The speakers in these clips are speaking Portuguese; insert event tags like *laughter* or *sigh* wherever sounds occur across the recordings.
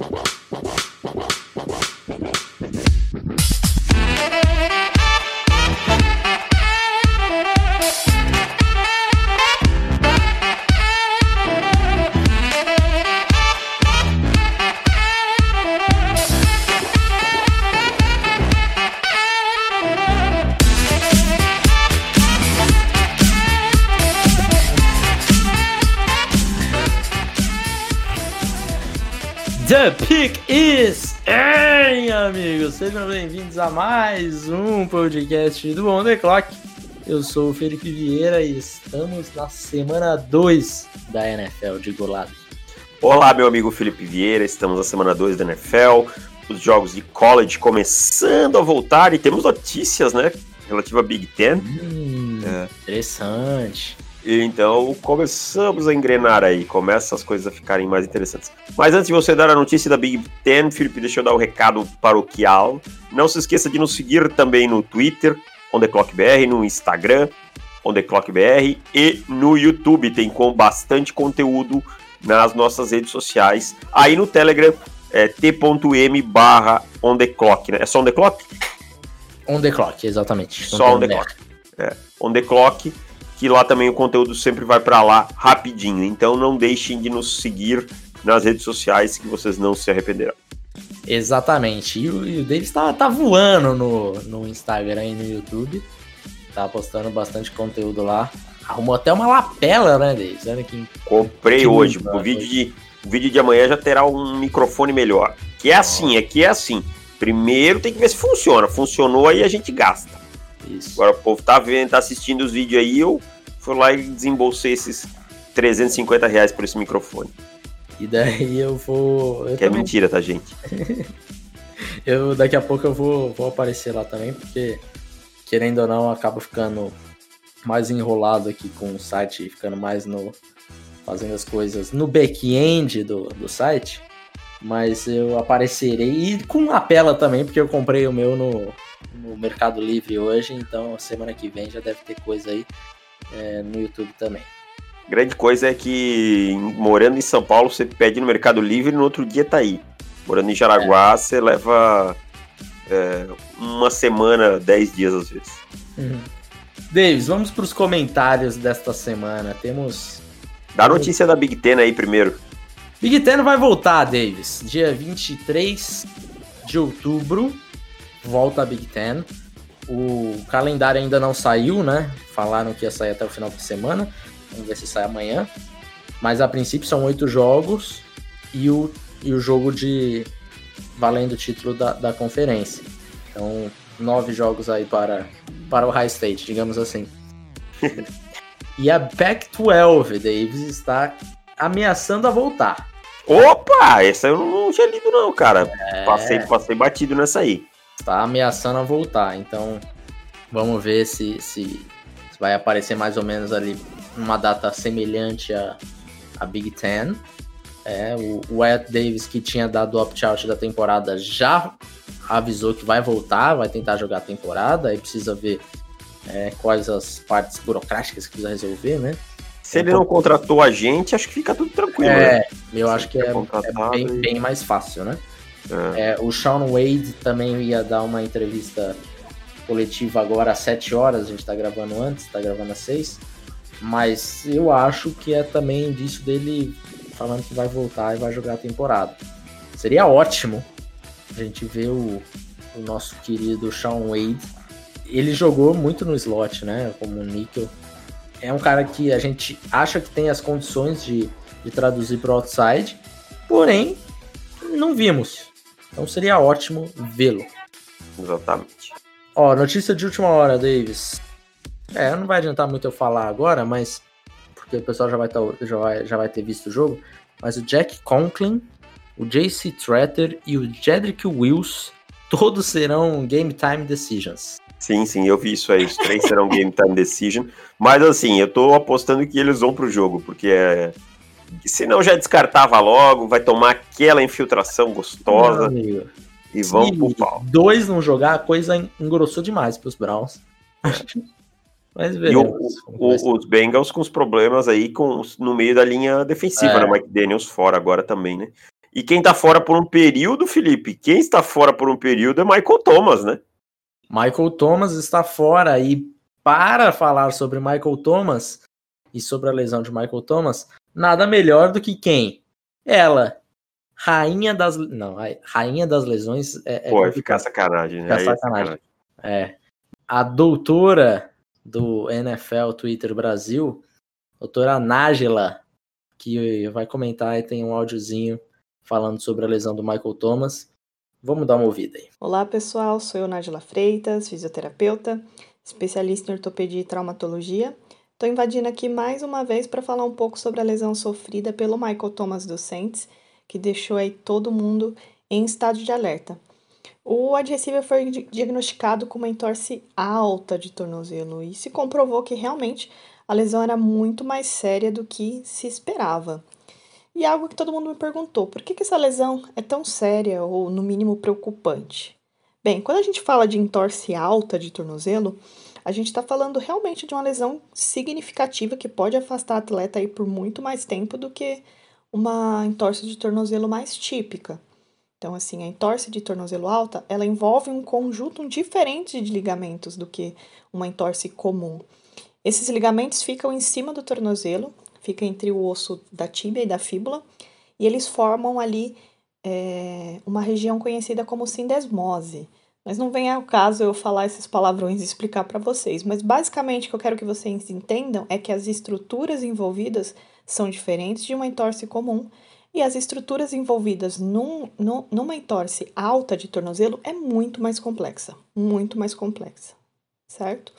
Wow. Sejam bem-vindos a mais um podcast do On The Clock. Eu sou o Felipe Vieira e estamos na semana 2 da NFL de Golado. Olá, meu amigo Felipe Vieira, estamos na semana 2 da NFL, os jogos de college começando a voltar e temos notícias, né, relativa a Big Ten. Hum, É. Interessante. Então começamos a engrenar aí, começa as coisas a ficarem mais interessantes. Mas antes de você dar a notícia da Big Ten, Felipe, deixa eu dar o um recado paroquial. Não se esqueça de nos seguir também no Twitter, OnTheClockBR, no Instagram, OnTheClockBR e no YouTube. Tem com bastante conteúdo nas nossas redes sociais. Aí no Telegram é t.m barra OnTheClock, né? É só OnTheClock? On The Clock, exatamente. Só Não On The tem Clock. É, On The Clock, que lá também o conteúdo sempre vai para lá rapidinho. Então não deixem de nos seguir nas redes sociais que vocês não se arrependerão. Exatamente. E o, e o Davis tá, tá voando no, no Instagram e no YouTube. Tá postando bastante conteúdo lá. Arrumou até uma lapela, né, Davis? Olha que Comprei Que hoje. lindo, O né? vídeo, de, o vídeo de amanhã já terá um microfone melhor. Que é assim, aqui é assim. Primeiro tem que ver se funciona. Funcionou aí a gente gasta. isso. Agora o povo tá vendo, tá assistindo os vídeos aí, eu fui lá e desembolsei esses 350 reais por esse microfone. E daí eu vou. Eu, Que é também- mentira, tá, gente? *laughs* eu daqui a pouco eu vou, vou aparecer lá também, porque querendo ou não, acaba ficando mais enrolado aqui com o site, ficando mais no. fazendo as coisas no back-end do, do site. Mas eu aparecerei e com lapela também, porque eu comprei o meu no, no Mercado Livre hoje, então semana que vem já deve ter coisa aí é, no YouTube também. Grande coisa é que morando em São Paulo você pede no Mercado Livre e no outro dia tá aí. Morando em Jaraguá você leva é, uma semana, dez dias às vezes. Davis, vamos para os comentários desta semana. Temos Dá a notícia da Big Ten aí primeiro. Big Ten vai voltar, Davis. Dia 23 de outubro, volta a Big Ten. O calendário ainda não saiu, né? Falaram que ia sair até o final de semana. Vamos ver se sai amanhã. Mas a princípio são oito jogos e o, e o jogo de valendo o título da, da conferência. Então, nove jogos aí para, para o High State, digamos assim. e a Pac-12, Davis, está ameaçando a voltar. Opa! Essa eu não tinha lido não, cara. É. Passei, passei batido nessa aí. Está ameaçando a voltar. Então, vamos ver se, se, se vai aparecer mais ou menos ali uma data semelhante à, à Big Ten. É, o, o Wyatt Davis, que tinha dado o opt-out da temporada, já avisou que vai voltar, vai tentar jogar a temporada. Aí precisa ver é, quais as partes burocráticas que precisa resolver, né? Se ele não contratou a gente, acho que fica tudo tranquilo, né? É, eu acho que é, é bem, bem mais fácil, né? É. O Sean Wade também ia dar uma entrevista coletiva agora às 7 horas, a gente tá gravando antes, tá gravando às 6. Mas eu acho que é também indício dele falando que vai voltar e vai jogar a temporada. Seria ótimo a gente ver o, o nosso querido Sean Wade. Ele jogou muito no slot, né? Como níquel. É um cara que a gente acha que tem as condições de, de traduzir para outside, porém não vimos. Então seria ótimo vê-lo. Exatamente. Ó, notícia de última hora, Davis. É, não vai adiantar muito eu falar agora, mas. Porque o pessoal já vai, tá, já vai, já vai ter visto o jogo. Mas o Jack Conklin, o JC Tretter e o Jedrick Wills, todos serão Game Time Decisions. Sim, sim, eu vi isso aí. Os três serão Game Time Decision. Mas assim, eu tô apostando que eles vão pro jogo, porque é. Senão já descartava logo, vai tomar aquela infiltração gostosa amigo, e vão se pro pau. dois não jogar, a coisa engrossou demais pros Browns. *laughs* Mas E o- veremos. vai ser. o- os Bengals com os problemas aí com, no meio da linha defensiva, É. né? Mike Daniels fora agora também, né? E quem tá fora por um período, Felipe, quem está fora por um período é Michael Thomas, né? Michael Thomas está fora e para falar sobre Michael Thomas e sobre a lesão de Michael Thomas, nada melhor do que quem? Ela, rainha das não, rainha das lesões é, é Pô, ficar sacanagem, né? Ficar sacanagem. É. A doutora do NFL Twitter Brasil, doutora Nájila, que vai comentar e tem um áudiozinho falando sobre a lesão do Michael Thomas. Vamos dar uma ouvida aí. Olá, pessoal. Sou eu, Nájila Freitas, fisioterapeuta, especialista em ortopedia e traumatologia. Estou invadindo aqui mais uma vez para falar um pouco sobre a lesão sofrida pelo Michael Thomas dos Saints, que deixou aí todo mundo em estado de alerta. O wide foi diagnosticado com uma entorse alta de tornozelo e se comprovou que realmente a lesão era muito mais séria do que se esperava. E algo que todo mundo me perguntou: por que, que essa lesão é tão séria ou, no mínimo, preocupante? Bem, quando a gente fala de entorse alta de tornozelo, a gente está falando realmente de uma lesão significativa que pode afastar a atleta aí por muito mais tempo do que uma entorse de tornozelo mais típica. Então, assim, a entorse de tornozelo alta, ela envolve um conjunto diferente de ligamentos do que uma entorse comum. Esses ligamentos ficam em cima do tornozelo, fica entre o osso da tíbia e da fíbula, e eles formam ali é, uma região conhecida como sindesmose. Mas não vem ao caso eu falar esses palavrões e explicar para vocês. Mas basicamente o que eu quero que vocês entendam é que as estruturas envolvidas são diferentes de uma entorse comum e as estruturas envolvidas num, num, numa entorse alta de tornozelo é muito mais complexa, muito mais complexa, certo?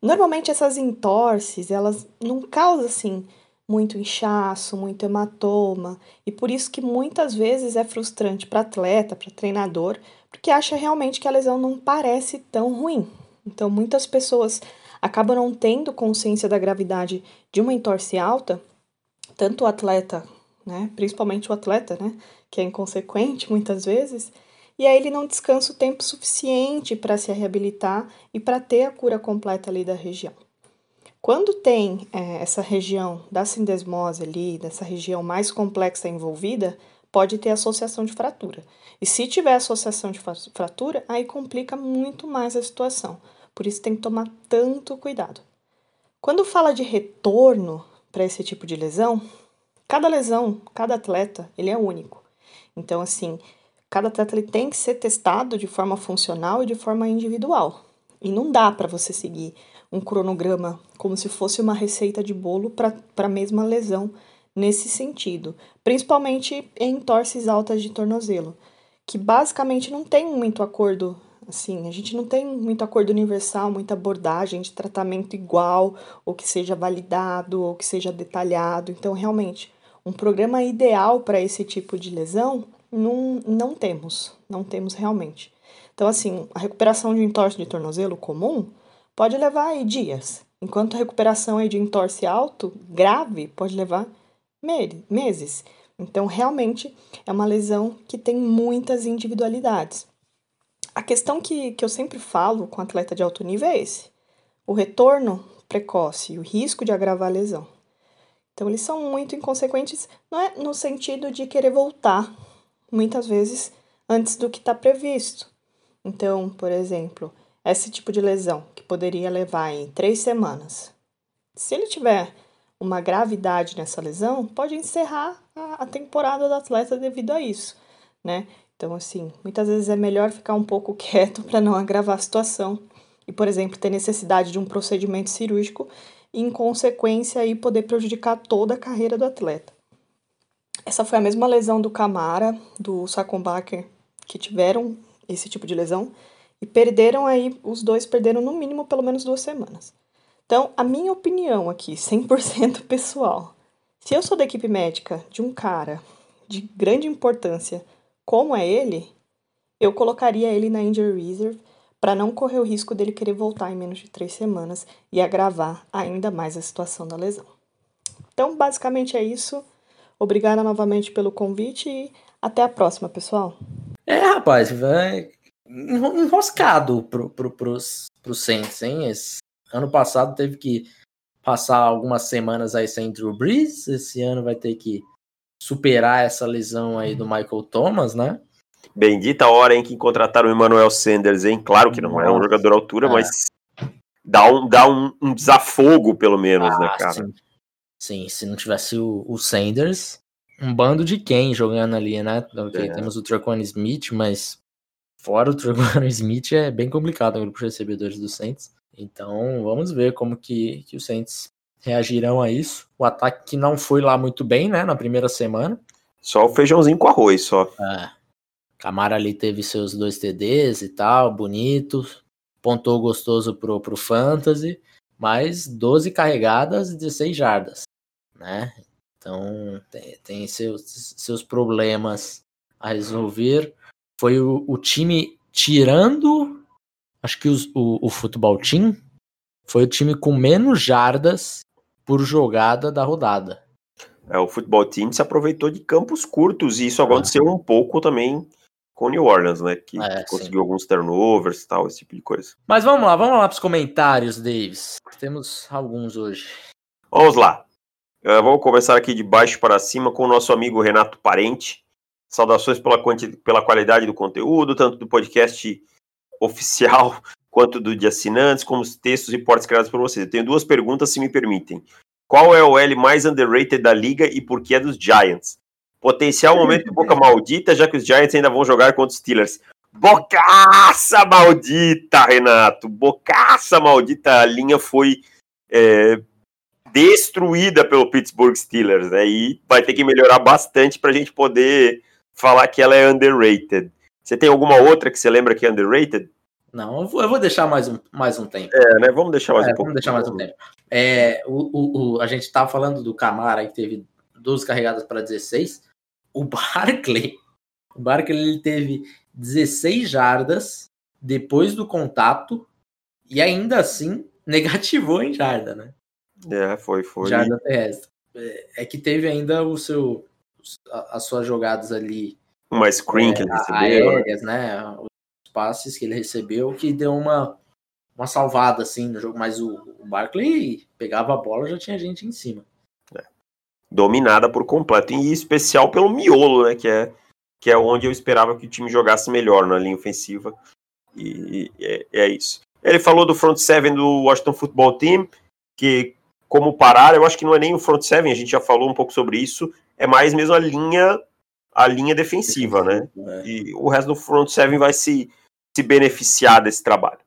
Normalmente essas entorses, elas não causam assim muito inchaço, muito hematoma, e por isso que muitas vezes é frustrante para atleta, para treinador, porque acha realmente que a lesão não parece tão ruim. Então muitas pessoas acabam não tendo consciência da gravidade de uma entorse alta, tanto o atleta, né, principalmente o atleta, né, que é inconsequente muitas vezes, e aí ele não descansa o tempo suficiente para se reabilitar e para ter a cura completa ali da região. Quando tem é, essa região da sindesmose ali, dessa região mais complexa envolvida, pode ter associação de fratura. E se tiver associação de fratura, aí complica muito mais a situação. Por isso tem que tomar tanto cuidado. Quando fala de retorno para esse tipo de lesão, cada lesão, cada atleta, ele é único. Então, assim, cada atleta ele tem que ser testado de forma funcional e de forma individual. E não dá para você seguir um cronograma como se fosse uma receita de bolo para a mesma lesão nesse sentido, principalmente em torces altas de tornozelo, que basicamente não tem muito acordo assim, a gente não tem muito acordo universal, muita abordagem de tratamento igual, ou que seja validado, ou que seja detalhado. Então, realmente, um programa ideal para esse tipo de lesão não, não temos, não temos realmente. Então, assim, a recuperação de um entorse de tornozelo comum pode levar aí dias, enquanto a recuperação aí de entorse alto, grave, pode levar meses. Então, realmente, é uma lesão que tem muitas individualidades. A questão que, que eu sempre falo com atleta de alto nível é esse: o retorno precoce e o risco de agravar a lesão. Então, eles são muito inconsequentes, não é no sentido de querer voltar, muitas vezes, antes do que está previsto. Então, por exemplo, esse tipo de lesão, que poderia levar em três semanas, se ele tiver uma gravidade nessa lesão, pode encerrar a, temporada do atleta devido a isso, né? Então, assim, muitas vezes é melhor ficar um pouco *laughs* quieto para não agravar a situação e, por exemplo, ter necessidade de um procedimento cirúrgico e, em consequência, aí poder prejudicar toda a carreira do atleta. Essa foi a mesma lesão do Camara, do Saconbacher, que tiveram esse tipo de lesão e perderam aí, os dois perderam no mínimo pelo menos duas semanas. Então, a minha opinião aqui, 100% *laughs* pessoal, se eu sou da equipe médica de um cara de grande importância como é ele, eu colocaria ele na injury reserve para não correr o risco dele querer voltar em menos de três semanas e agravar ainda mais a situação da lesão. Então, basicamente é isso. Obrigada novamente pelo convite e até a próxima, pessoal. É, rapaz, vai enroscado pro, pro, pros, pros Saints, hein? Esse ano passado teve que passar algumas semanas aí sem Drew Brees, esse ano vai ter que superar essa lesão aí do Michael Thomas, né? Bendita hora em que contrataram o Emmanuel Sanders, hein? Claro que não é um jogador à altura, é. mas dá um, dá um, um desafogo, pelo menos, né, ah, né, cara? Sim. sim. se não tivesse o, o, Sanders, um bando de quem jogando ali, né? É. Temos o Traquan Smith, mas fora o *laughs* Traquan Smith é bem complicado o grupo de recebedores do Saints. Então, vamos ver como que, que os Saints reagirão a isso. O ataque que não foi lá muito bem, né, na primeira semana. Só o feijãozinho com arroz, só. É. Camara ali teve seus dois TDs e tal, bonito. Pontou gostoso pro, pro Fantasy. Mas 12 carregadas e 16 jardas, né? Então, tem, tem seus, seus problemas a resolver. Foi o, o time tirando, acho que os, o, o futebol team, foi o time com menos jardas por jogada da rodada. É, o futebol team se aproveitou de campos curtos e isso aconteceu um pouco também com o New Orleans, né? Que, é, que conseguiu alguns turnovers e tal, esse tipo de coisa. Mas vamos lá, vamos lá para os comentários, Davis. Temos alguns hoje. Vamos lá. Uh, vamos começar aqui de baixo para cima com o nosso amigo Renato Parente. Saudações pela, pela qualidade do conteúdo, tanto do podcast oficial *laughs* quanto do de assinantes, como os textos e portas criados por vocês. Eu tenho duas perguntas, se me permitem. Qual é o L mais underrated da liga e por que é dos Giants? Potencial momento de boca maldita, já que os Giants ainda vão jogar contra os Steelers. Bocaça maldita, Renato! Bocaça maldita! A linha foi é, destruída pelo Pittsburgh Steelers, né? E vai ter que melhorar bastante para a gente poder falar que ela é underrated. Você tem alguma outra que você lembra que é underrated? Não, eu vou, eu vou, deixar mais um, mais um tempo. É, né? Vamos deixar mais é, um pouco. Vamos deixar mais um tempo. É, o, o, o, a gente estava falando do Camara, que teve 12 carregadas para 16. O *laughs* Barkley, o Barkley ele teve 16 jardas depois do contato e ainda assim *laughs* negativou em jarda, né? É, foi, foi. Jarda terrestre. É, é que teve ainda o seu as suas jogadas ali uma screen é, que ele recebeu. Aéreas, né? passes que ele recebeu que deu uma, uma salvada assim no jogo, mas o, o Barkley pegava a bola já tinha gente em cima. É. Dominada por completo, e em especial pelo miolo, né? Que é, que é onde eu esperava que o time jogasse melhor na linha ofensiva. E, e é, é, isso. Ele falou do front seven do Washington Football Team, que como parar, eu acho que não é nem o front seven, a gente já falou um pouco sobre isso, é mais mesmo a linha a linha defensiva, né? É. E o resto do front seven vai se se beneficiar desse trabalho.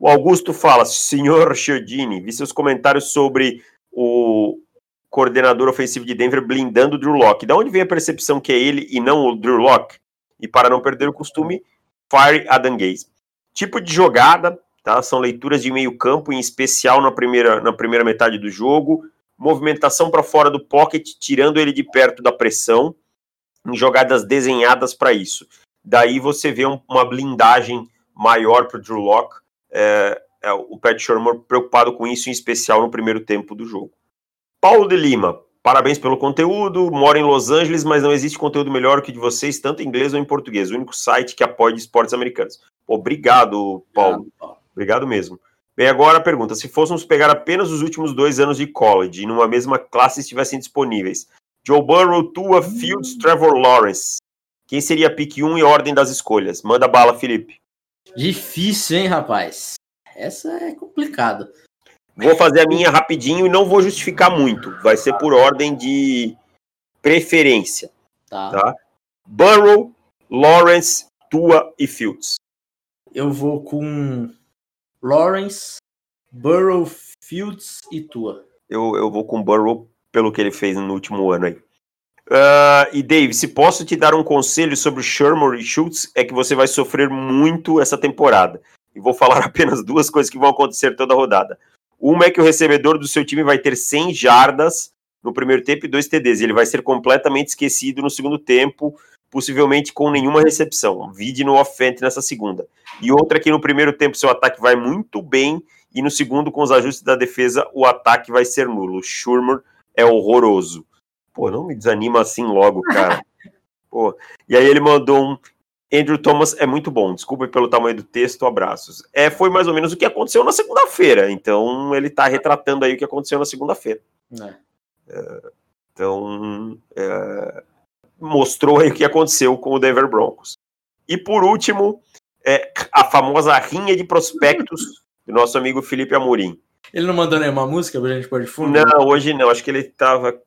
O Augusto fala, senhor Chiodini, vi seus comentários sobre o coordenador ofensivo de Denver blindando o Drew Locke. Da onde vem a percepção que é ele e não o Drew Locke? E para não perder o costume, fire Adam Gaze. Tipo de jogada, tá? São leituras de meio campo, em especial na primeira, na primeira metade do jogo. Movimentação para fora do pocket, tirando ele de perto da pressão, em jogadas desenhadas para isso. Daí você vê um, uma blindagem maior para o Drew Locke. É, é, o Pat Shermer preocupado com isso, em especial no primeiro tempo do jogo. Paulo de Lima, parabéns pelo conteúdo. Moro em Los Angeles, mas não existe conteúdo melhor que o de vocês, tanto em inglês ou em português. O único site que apoia esportes americanos. Obrigado, Paulo. Obrigado mesmo. Bem, agora a pergunta: se fôssemos pegar apenas os últimos dois anos de college e numa mesma classe estivessem disponíveis, Joe Burrow, Tua, Fields, Trevor Lawrence, quem seria a pick 1 e ordem das escolhas? Manda bala, Felipe. Difícil, hein, rapaz? Essa é complicado. Vou fazer a minha rapidinho e não vou justificar muito. Vai ser por ordem de preferência. Tá. tá? Burrow, Lawrence, Tua e Fields. Eu vou com Lawrence, Burrow, Fields e Tua. Eu, eu vou com Burrow pelo que ele fez no último ano aí. Uh, e Dave, se posso te dar um conselho sobre Shermer e Schultz, é que você vai sofrer muito essa temporada. E vou falar *laughs* apenas duas coisas que vão acontecer toda a rodada. Uma é que o recebedor do seu time vai ter 100 jardas no primeiro tempo e dois TDs. Ele vai ser completamente esquecido no segundo tempo, possivelmente com nenhuma recepção. Vide no offense nessa segunda. E outra que no primeiro tempo seu ataque vai muito bem e no segundo, com os ajustes da defesa, o ataque vai ser nulo. O Shermer é horroroso. Pô, não me desanima assim logo, cara. *laughs* Pô. E aí ele mandou um. Andrew Thomas é muito bom, desculpe pelo tamanho do texto, abraços. É, foi mais ou menos o que aconteceu na segunda-feira, então ele tá retratando aí o que aconteceu na segunda-feira. É. É, Então, é, mostrou aí o que aconteceu com o Denver Broncos. E por último, é, a famosa rinha de prospectos *laughs* do nosso amigo Felipe Amorim. Ele não mandou nenhuma música pra gente pôr de fundo? Não, hoje não. Acho que ele tava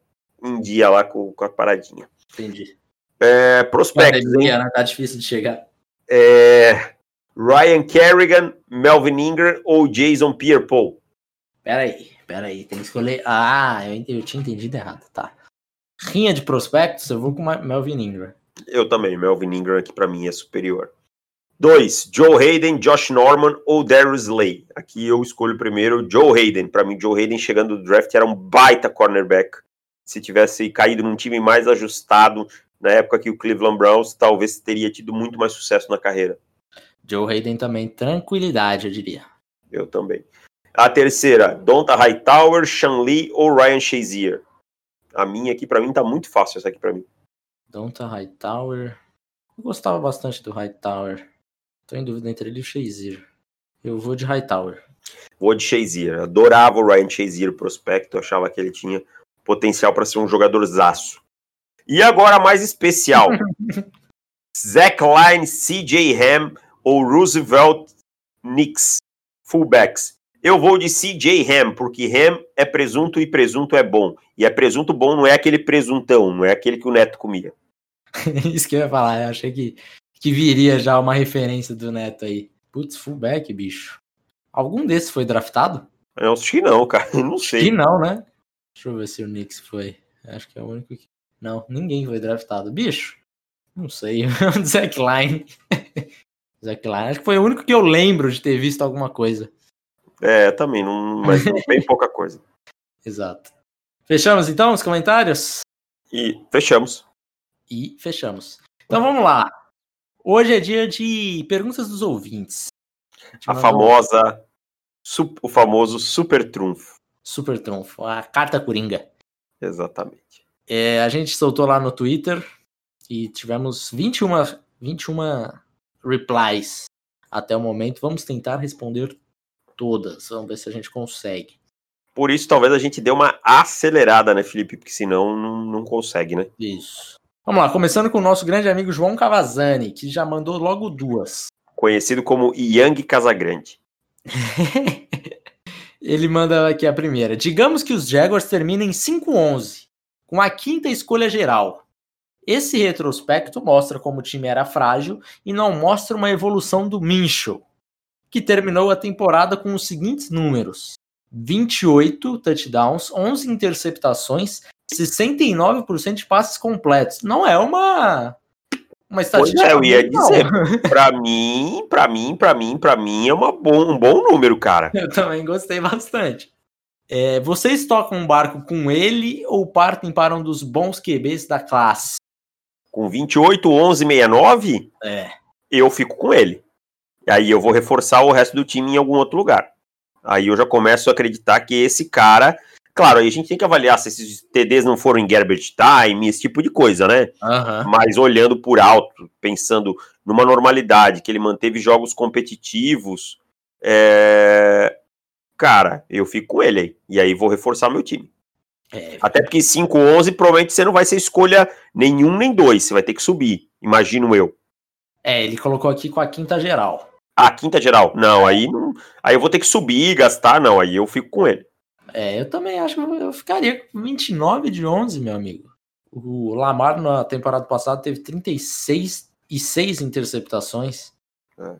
em dia lá com, com a paradinha. Entendi. É, prospectos? Pandemia, né? Tá difícil de chegar. É, Ryan Kerrigan, Melvin Ingram ou Jason Pierre-Paul? Pera aí, pera aí. Tem que escolher. Ah, eu, eu tinha entendido errado, tá. Rinha de prospectos, eu vou com Melvin Ingram. Eu também, Melvin Ingram aqui pra mim é superior. 2. Joe Hayden, Josh Norman ou Darius Slay? Aqui eu escolho primeiro Joe Hayden. Pra mim, Joe Hayden chegando no draft era um baita cornerback. Se tivesse caído num time mais ajustado, na época que o Cleveland Browns, talvez teria tido muito mais sucesso na carreira. Joe Hayden também, tranquilidade, eu diria. Eu também. A terceira, Donta Hightower, Sean Lee ou Ryan Shazier? A minha aqui, pra mim, tá muito fácil essa aqui pra mim. Donta Hightower. Eu gostava bastante do Hightower. Tô em dúvida entre ele e o Shazier. Eu vou de Hightower. Vou de Shazier. Adorava o Ryan Shazier, prospecto. Achava que ele tinha potencial para ser um jogador zaço. E agora mais especial. *laughs* Zach Line, CJ Ham ou Roosevelt Knicks, fullbacks. Eu vou de CJ Ham, porque Ham é presunto e presunto é bom. E é presunto bom, não é aquele presuntão, não é aquele que o Neto comia. *laughs* Isso que eu ia falar, eu achei que, que viria já uma referência do Neto aí. Putz, fullback, bicho. Algum desses foi draftado? Eu acho que não, cara. *laughs* Eu não Que sei. não, né? Deixa eu ver se o Knicks foi. Acho que é o único que. Não, ninguém foi draftado. Bicho, não sei. *laughs* Zack Line. *laughs* Zack Line. Acho que foi o único que eu lembro de ter visto alguma coisa. É, também, não, mas bem pouca coisa. Exato. Fechamos então os comentários? E fechamos. E fechamos. Então vamos lá. Hoje é dia de perguntas dos ouvintes. A famosa, o famoso super trunfo. Super trunfo, a carta coringa. Exatamente. É, a gente soltou lá no Twitter e tivemos 21, 21 replies até o momento. Vamos tentar responder todas. Vamos ver se a gente consegue. Por isso, talvez a gente dê uma acelerada, né, Felipe? Porque senão não, não consegue, né? Isso. Vamos lá, começando com o nosso grande amigo João Cavazani, que já mandou logo duas. Conhecido como Yang Casagrande. *laughs* Ele manda aqui a primeira. Digamos que os Jaguars terminem 5-11, com a quinta escolha geral. Esse retrospecto mostra como o time era frágil e não mostra uma evolução do Minchel, que terminou a temporada com os seguintes números: 28 touchdowns, 11 interceptações, 69% de passes completos. Não é uma uma Pois estatística é, eu ia dizer. *laughs* Pra mim, pra mim, pra mim, pra mim é uma bom, um bom número, cara. Eu também gostei bastante. É, vocês tocam um barco com ele ou partem para um dos bons QBs da classe? Com 28, 11, 69, É. eu fico com ele. E aí eu vou reforçar o resto do time em algum outro lugar. Aí eu já começo a acreditar que esse cara. Claro, aí a gente tem que avaliar se esses TDs não foram em garbage time, esse tipo de coisa, né? Mas olhando por alto, pensando numa normalidade, que ele manteve jogos competitivos, é, cara, eu fico com ele aí. E aí vou reforçar meu time. É, Até porque 5-11 provavelmente você não vai ser escolha nenhum nem dois, você vai ter que subir, imagino eu. é, ele colocou aqui com a quinta geral. Ah, quinta geral. Não, aí não. Aí eu vou ter que subir, gastar, não. Aí eu fico com ele. É, eu também acho que eu ficaria com 29 de 11, meu amigo. O Lamar na temporada passada teve 36 e 6 interceptações. É.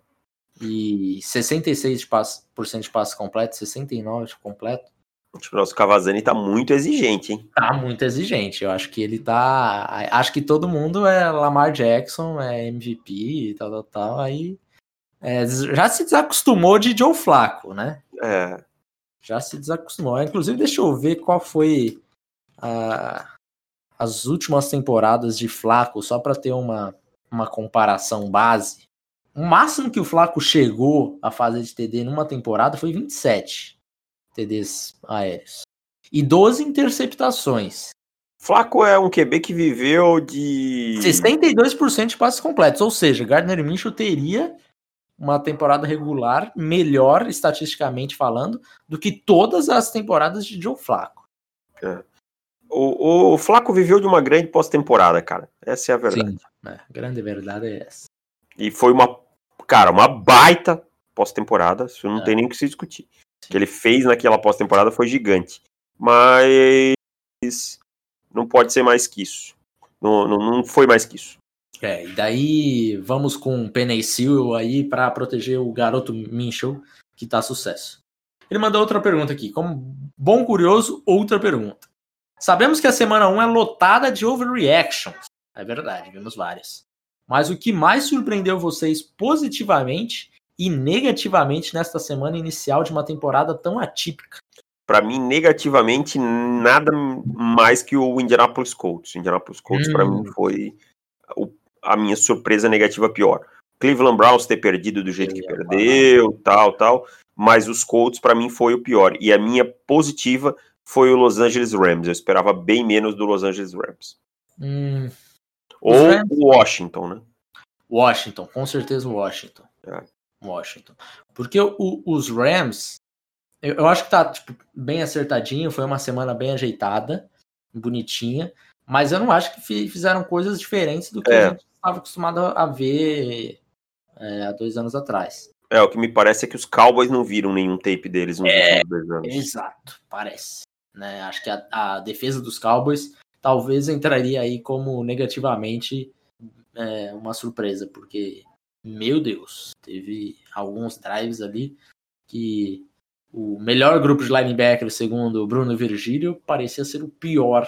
E 66% de passe, por cento de passe completo, 69% de completo. O nosso Cavazani tá muito exigente, hein? Tá muito exigente. Eu acho que ele tá. Acho que todo mundo é Lamar Jackson, é MVP e tal, tal, tal. Aí é, já se desacostumou de Joe Flaco, né? É. Já se desacostumou. Inclusive, deixa eu ver qual foi a- as últimas temporadas de Flaco, só para ter uma, uma comparação base. O máximo que o Flaco chegou a fazer de TD numa temporada foi 27 TDs aéreos. E 12 interceptações. Flaco é um QB que viveu de. 62% de passes completos. Ou seja, Gardner Minshew teria uma temporada regular melhor, estatisticamente falando, do que todas as temporadas de Joe Flaco. O, o Flaco viveu de uma grande pós-temporada, cara. Essa é a verdade. Sim, é, a grande verdade é essa. E foi uma, cara, uma baita pós-temporada. Isso não é. tem nem o que se discutir. O que ele fez naquela pós-temporada foi gigante. Mas não pode ser mais que isso. Não, não, não foi mais que isso. É, e daí vamos com o Penny Sewell aí para proteger o garoto Minchel, que tá sucesso. Ele mandou outra pergunta aqui. Como bom curioso, outra pergunta. Sabemos que a semana 1 é lotada de overreactions. É verdade, vimos várias. Mas o que mais surpreendeu vocês positivamente e negativamente nesta semana inicial de uma temporada tão atípica? Para mim, negativamente, nada mais que o Indianapolis Colts. O Indianapolis Colts, hum. para mim, foi o, a minha surpresa negativa pior. Cleveland Browns ter perdido do jeito que perdeu, tal, tal. Mas os Colts, para mim, foi o pior. E a minha positiva foi o Los Angeles Rams. Eu esperava bem menos do Los Angeles Rams. Hum. Ou o Washington, né? Washington, com certeza o Washington. É. Washington. Porque o, os Rams, eu, eu, acho que tá tipo, bem acertadinho, foi uma semana bem ajeitada, bonitinha, mas eu não acho que fizeram coisas diferentes do que é. a gente estava acostumado a ver é, há dois anos atrás. É, o que me parece é que os Cowboys não viram nenhum tape deles nos é, dois anos. Exato, parece. Né? Acho que a, a, defesa dos Cowboys talvez entraria aí como negativamente é, uma surpresa, porque, meu Deus, teve alguns drives ali que o melhor grupo de linebacker, segundo Bruno Virgílio, parecia ser o pior.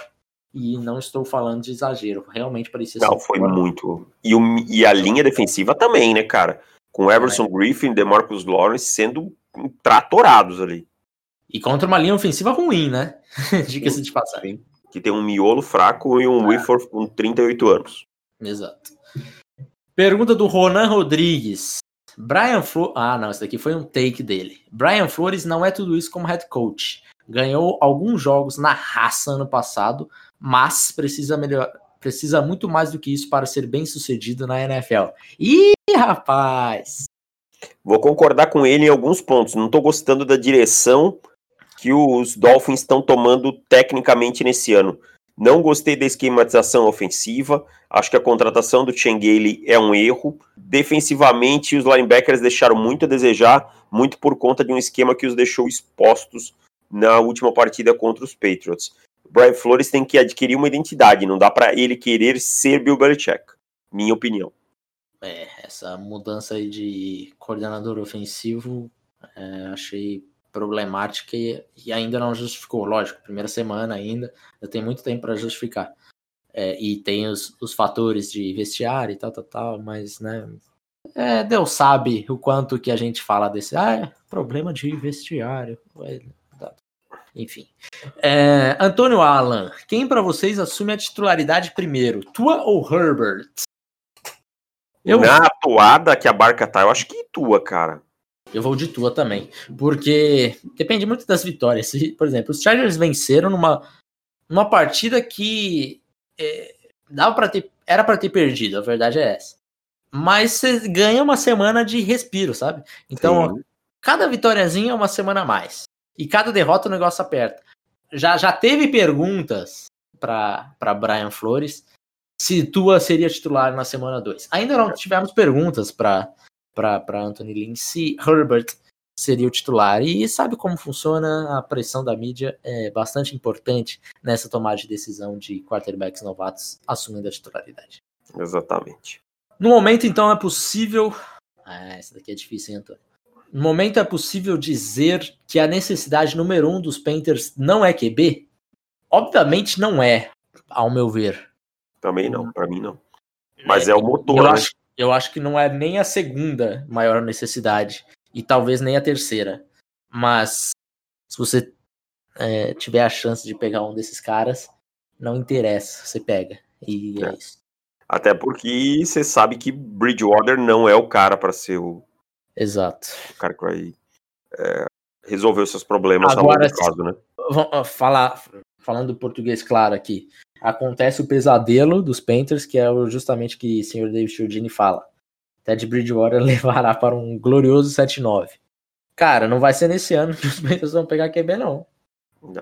E não estou falando de exagero, realmente parecia não, foi muito. E, o, e a linha defensiva também, né, cara? Com Everson é. Griffin e DeMarcus Lawrence sendo tratorados ali. E contra uma linha ofensiva ruim, né? *laughs* Diga-se de passagem. Que tem um miolo fraco e um é. Whitford com 38 anos. Exato. Pergunta do Ronan Rodrigues. Brian Flores. Ah, não, isso daqui foi um take dele. Brian Flores não é tudo isso como head coach. Ganhou alguns jogos na raça ano passado, mas precisa precisa muito mais do que isso para ser bem sucedido na NFL. Ih, rapaz! Vou concordar com ele em alguns pontos. Não estou gostando da direção que os Dolphins estão tomando tecnicamente nesse ano. Não gostei da esquematização ofensiva. Acho que a contratação do Chengele é um erro. Defensivamente, os linebackers deixaram muito a desejar, muito por conta de um esquema que os deixou expostos na última partida contra os Patriots. Brian Flores tem que adquirir uma identidade, não dá para ele querer ser Bill Belichick, minha opinião. É, essa mudança aí de coordenador ofensivo, é, achei problemática e, e, ainda não justificou. Lógico, primeira semana ainda, eu tenho muito tempo para justificar. É, e tem os, os fatores de vestiário e tal, tal, tal, mas, né, é, Deus sabe o quanto que a gente fala desse, ah, é problema de vestiário. Enfim. É, Antônio Alan, quem para vocês assume a titularidade primeiro, Tua ou Herbert? Eu... Na atuada que a barca tá, eu acho que Tua, cara. Eu vou de tua também. Porque depende muito das vitórias. Por exemplo, os Chargers venceram numa, numa partida que é, dava para ter. Era para ter perdido, a verdade é essa. Mas você ganha uma semana de respiro, sabe? Então, cada vitóriazinha é uma semana a mais. E cada derrota o negócio aperta. Já, já teve perguntas para Brian Flores se Tua seria titular na semana 2. Ainda não tivemos perguntas para para Anthony Lynn se Herbert seria o titular. E sabe como funciona a pressão da mídia? É bastante importante nessa tomada de decisão de quarterbacks novatos assumindo a titularidade. Exatamente. No momento, então, é possível. Ah, essa daqui é difícil, hein, Antônio? No momento, é possível dizer que a necessidade número um dos Painters não é QB? Obviamente não é, ao meu ver. Também não, para mim não. Mas é, é o motor. Eu né? acho, eu acho que não é nem a segunda maior necessidade e talvez nem a terceira. Mas se você é, tiver a chance de pegar um desses caras, não interessa, você pega. E é, é isso. Até porque você sabe que Bridgewater não é o cara para ser o. Exato. O cara que vai é, resolver os seus problemas Agora, a prazo, né? Vamos falar, falando português claro aqui acontece o pesadelo dos Panthers, que é justamente que o Sr. David Chiodini fala. Ted Bridgewater *laughs* levará para um glorioso 7-9. Cara, não vai ser nesse ano que os Panthers vão pegar QB, não.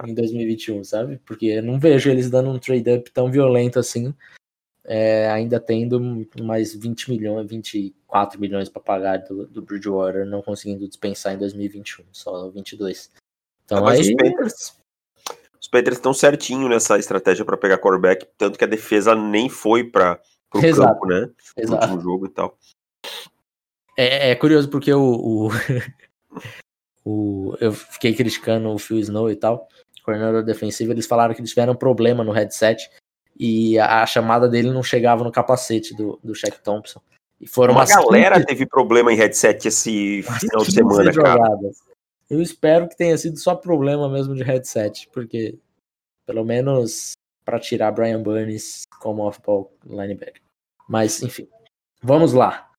em 2021, sabe? Porque eu não vejo eles dando um trade-up tão violento assim, é, ainda tendo mais 20 milhões, 24 milhões para pagar do, do Bridgewater, não conseguindo dispensar em 2021, só 22. Então aí... os Panthers, os Panthers estão certinho nessa estratégia para pegar quarterback, tanto que a defesa nem foi para o campo, né? Exato. No último jogo e tal. É, é curioso porque o, o, *laughs* o, eu fiquei criticando o Phil Snow e tal, coordenador defensivo, eles falaram que eles tiveram um problema no headset e a, chamada dele não chegava no capacete do, do Shaq Thompson. E foram Uma galera 15, teve problema em headset esse final de semana, cara. jogadas. Eu espero que tenha sido só problema mesmo de headset, porque pelo menos para tirar Brian Burns como off-ball linebacker. Mas, enfim, vamos lá.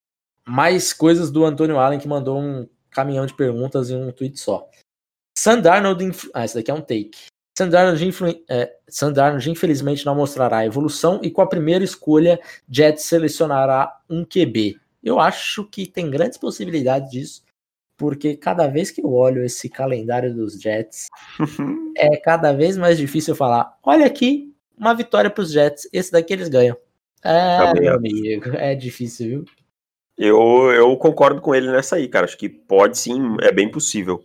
Mais coisas do Antônio Allen que mandou um caminhão de perguntas em um tweet só. Sandarnold, inf... ah, esse daqui é um take. Influ... é, infelizmente não mostrará a evolução e com a primeira escolha, Jets selecionará um QB. Eu acho que tem grandes possibilidades disso, porque cada vez que eu olho esse calendário dos Jets, *laughs* é cada vez mais difícil falar: olha aqui, uma vitória para os Jets, esse daqui eles ganham. É, Também meu amigo, é difícil, viu? Eu, eu concordo com ele nessa aí, cara. Acho que pode sim, é bem possível.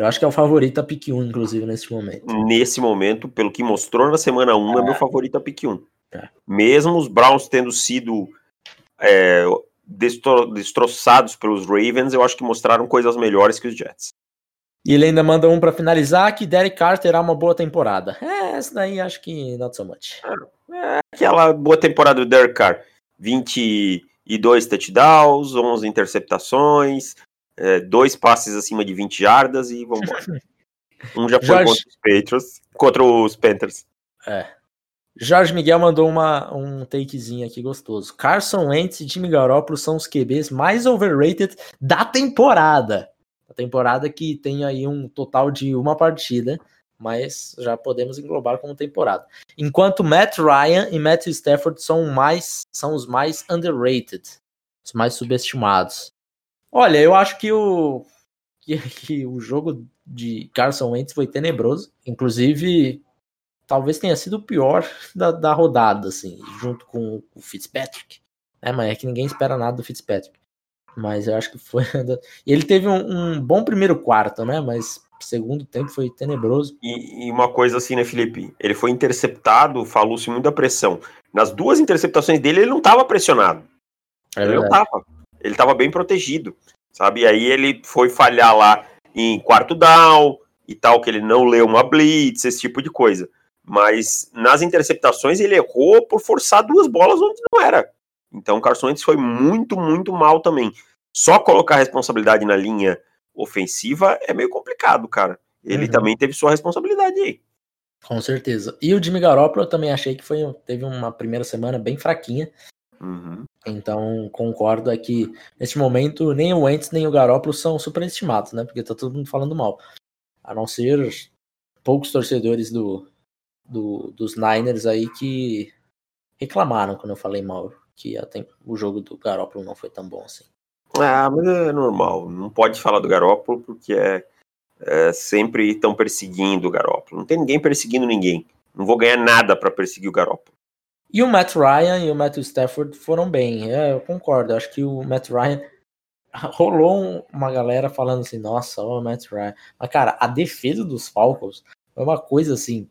Eu acho que é o favorito a pick 1, inclusive, nesse momento. Nesse momento, pelo que mostrou na semana 1, é, meu favorito a pick 1. É. Mesmo os Browns tendo sido é, destro- destroçados pelos Ravens, eu acho que mostraram coisas melhores que os Jets. E ele ainda manda um para finalizar que Derek Carr terá uma boa temporada. É, essa daí acho que not so much. Aquela boa temporada do Derek Carr. 22 touchdowns, 11 interceptações, é, dois passes acima de 20 jardas e vambora. *laughs* Um já foi Jorge- contra os Patriots, contra os Panthers. É. Jorge Miguel mandou uma, um takezinho aqui gostoso. Carson Wentz e Jimmy Garoppolo são os QBs mais overrated da temporada. A temporada que tem aí um total de uma partida, mas já podemos englobar como temporada. Enquanto Matt Ryan e Matthew Stafford são, mais, são os mais underrated, os mais subestimados. Olha, eu acho que o, que, que o jogo de Carson Wentz foi tenebroso. Inclusive, talvez tenha sido o pior da, da rodada, assim, junto com o Fitzpatrick. É, mas é que ninguém espera nada do Fitzpatrick. Mas eu acho que foi. *laughs* E ele teve um, um bom primeiro quarto, né? Mas segundo tempo foi tenebroso. E, e uma coisa assim, né, Felipe? Ele foi interceptado, falou-se muito da pressão. Nas duas interceptações dele, ele não estava pressionado. É ele não verdade. Ele tava bem protegido, sabe? E aí ele foi falhar lá em quarto down e tal, que ele não leu uma blitz, esse tipo de coisa. Mas nas interceptações ele errou por forçar duas bolas onde não era. Então o Carson Wentz foi muito, muito mal também. Só colocar responsabilidade na linha ofensiva é meio complicado, cara. Ele Uhum. também teve sua responsabilidade aí. Com certeza. E o Jimmy Garoppolo eu também achei que foi, teve uma primeira semana bem fraquinha. Uhum. Então, concordo aqui. Neste momento, nem o Wentz nem o Garoppolo são superestimados, né? Porque tá todo mundo falando mal. A não ser poucos torcedores do, do- dos Niners aí que reclamaram quando eu falei mal. Que até o jogo do Garoppolo não foi tão bom assim. Ah, mas é normal. Não pode falar do Garópolo porque é, é, sempre estão perseguindo o Garópolo. Não tem ninguém perseguindo ninguém. Não vou ganhar nada pra perseguir o Garópolo. E o Matt Ryan e o Matthew Stafford foram bem. É, eu concordo. Eu acho que o Matt Ryan *laughs* rolou um- uma galera falando assim, nossa, o Matt Ryan. Mas, cara, a defesa dos Falcons foi uma coisa assim,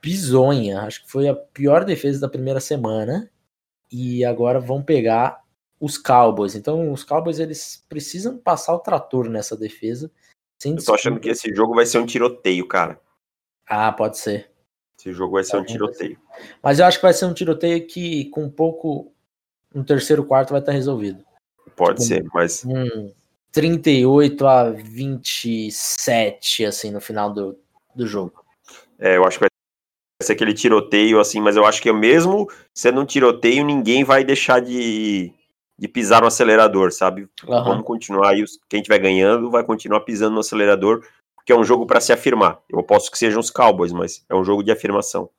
bizonha. Acho que foi a pior defesa da primeira semana. E agora vão pegar os Cowboys. Então, os Cowboys eles precisam passar o trator nessa defesa. Sem Eu tô achando que esse jogo vai ser um tiroteio, cara. Ah, pode ser. Esse jogo vai ser um tiroteio. Mas eu acho que vai ser um tiroteio que com um pouco. No terceiro quarto vai estar resolvido. Pode Tipo, ser, mas um 38 a 27, assim, no final do, do jogo. é, eu acho que vai ser aquele tiroteio, assim, mas eu acho que mesmo sendo um tiroteio, ninguém vai deixar de, de pisar no acelerador, sabe? Aham. Vamos continuar aí, quem estiver ganhando vai continuar pisando no acelerador, porque é um jogo pra se afirmar. Eu posso que sejam os Cowboys, mas é um jogo de afirmação.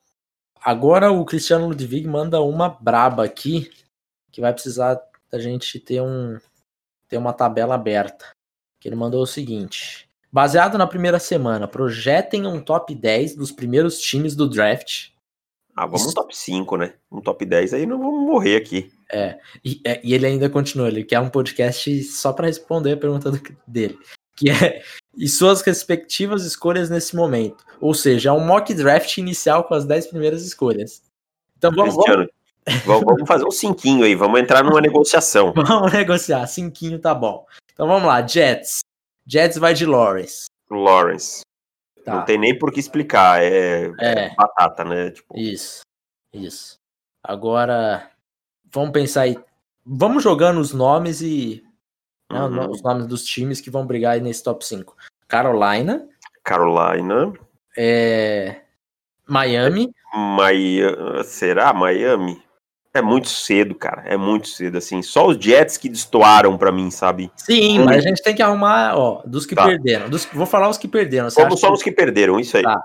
Agora o Cristiano Ludwig manda uma braba aqui, que vai precisar da gente ter um ter uma tabela aberta. Que ele mandou o seguinte: Baseado na primeira semana, projetem um top 10 dos primeiros times do draft. Ah, vamos Isso. um top 5, né? Um top 10 aí não vamos morrer aqui. E, é, e ele ainda continua, ele quer um podcast só para responder a pergunta do- dele. Que é, e suas respectivas escolhas nesse momento. Ou seja, é um mock draft inicial com as 10 primeiras escolhas. Então vamos, Cristiano, vamos, vamos fazer um cinquinho aí, vamos entrar numa negociação. *laughs* vamos negociar. Cinquinho tá bom. Então vamos lá, Jets. Jets vai de Lawrence. Lawrence. Tá. Não tem nem por que explicar, é, É. batata, né? Tipo, Isso, isso. Agora, vamos pensar aí. Vamos jogando os nomes e. né, Uhum. os nomes dos times que vão brigar aí nesse top 5. Carolina, Carolina, é, Miami, Miami, será Miami? É muito cedo, cara, é muito cedo, assim, só os Jets que destoaram pra mim, sabe? sim, Hum. mas a gente tem que arrumar, ó, dos que Tá. perderam. Dos- vou falar os que perderam. Você Como só que- os que perderam, isso aí. Tá.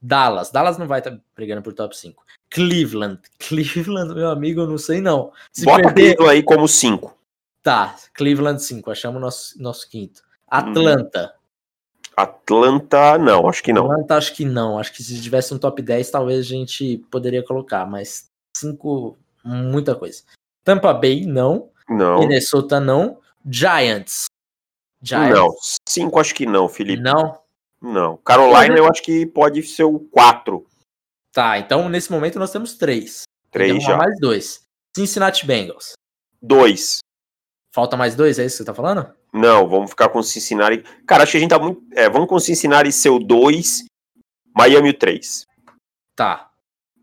Dallas, Dallas não vai estar brigando por top 5. Cleveland, *laughs* Cleveland, meu amigo, eu não sei não. Se Bota perder, Cleveland aí como 5. tá, Cleveland 5, achamos nosso, nosso quinto. Atlanta, Atlanta, não, acho que não. Atlanta acho que não. Acho que se tivesse um top 10, talvez a gente poderia colocar, mas 5, muita coisa. Tampa Bay, não. Não, Minnesota, não. Giants. Giants, não. 5 acho que não, Felipe. não. Não. Carolina eu acho que pode ser o 4. Tá, então nesse momento nós temos três. Tem que 3 arrumar já. mais dois. Cincinnati Bengals. 2. Falta mais dois, é isso que você tá falando? Não, vamos ficar com o Cincinnati. Cara, acho que a gente tá muito. É, vamos com o Cincinnati ser o 2, Miami o 3. Tá.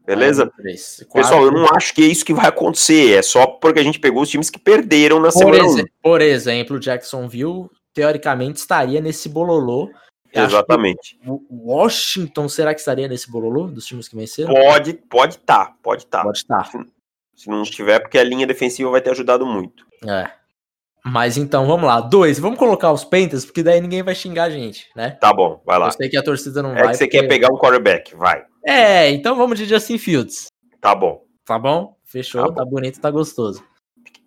Beleza? Três. Pessoal, eu não acho que é isso que vai acontecer. É só porque a gente pegou os times que perderam na por, semana 1. exe- por exemplo, Jacksonville, teoricamente, estaria nesse bololô. Eu Exatamente. o Washington, será que estaria nesse bololô dos times que venceram? Pode, pode tá, pode tá. Pode estar. Se não tiver, porque a linha defensiva vai ter ajudado muito. É. Mas então, vamos lá. Dois, vamos colocar os Panthers, porque daí ninguém vai xingar a gente, né? Tá bom, vai lá. Eu sei que a torcida não É vai. que você porque- quer pegar um quarterback, vai. É, então vamos de Justin Fields. Tá bom. Tá bom? Fechou, Tá tá, bonito, tá gostoso.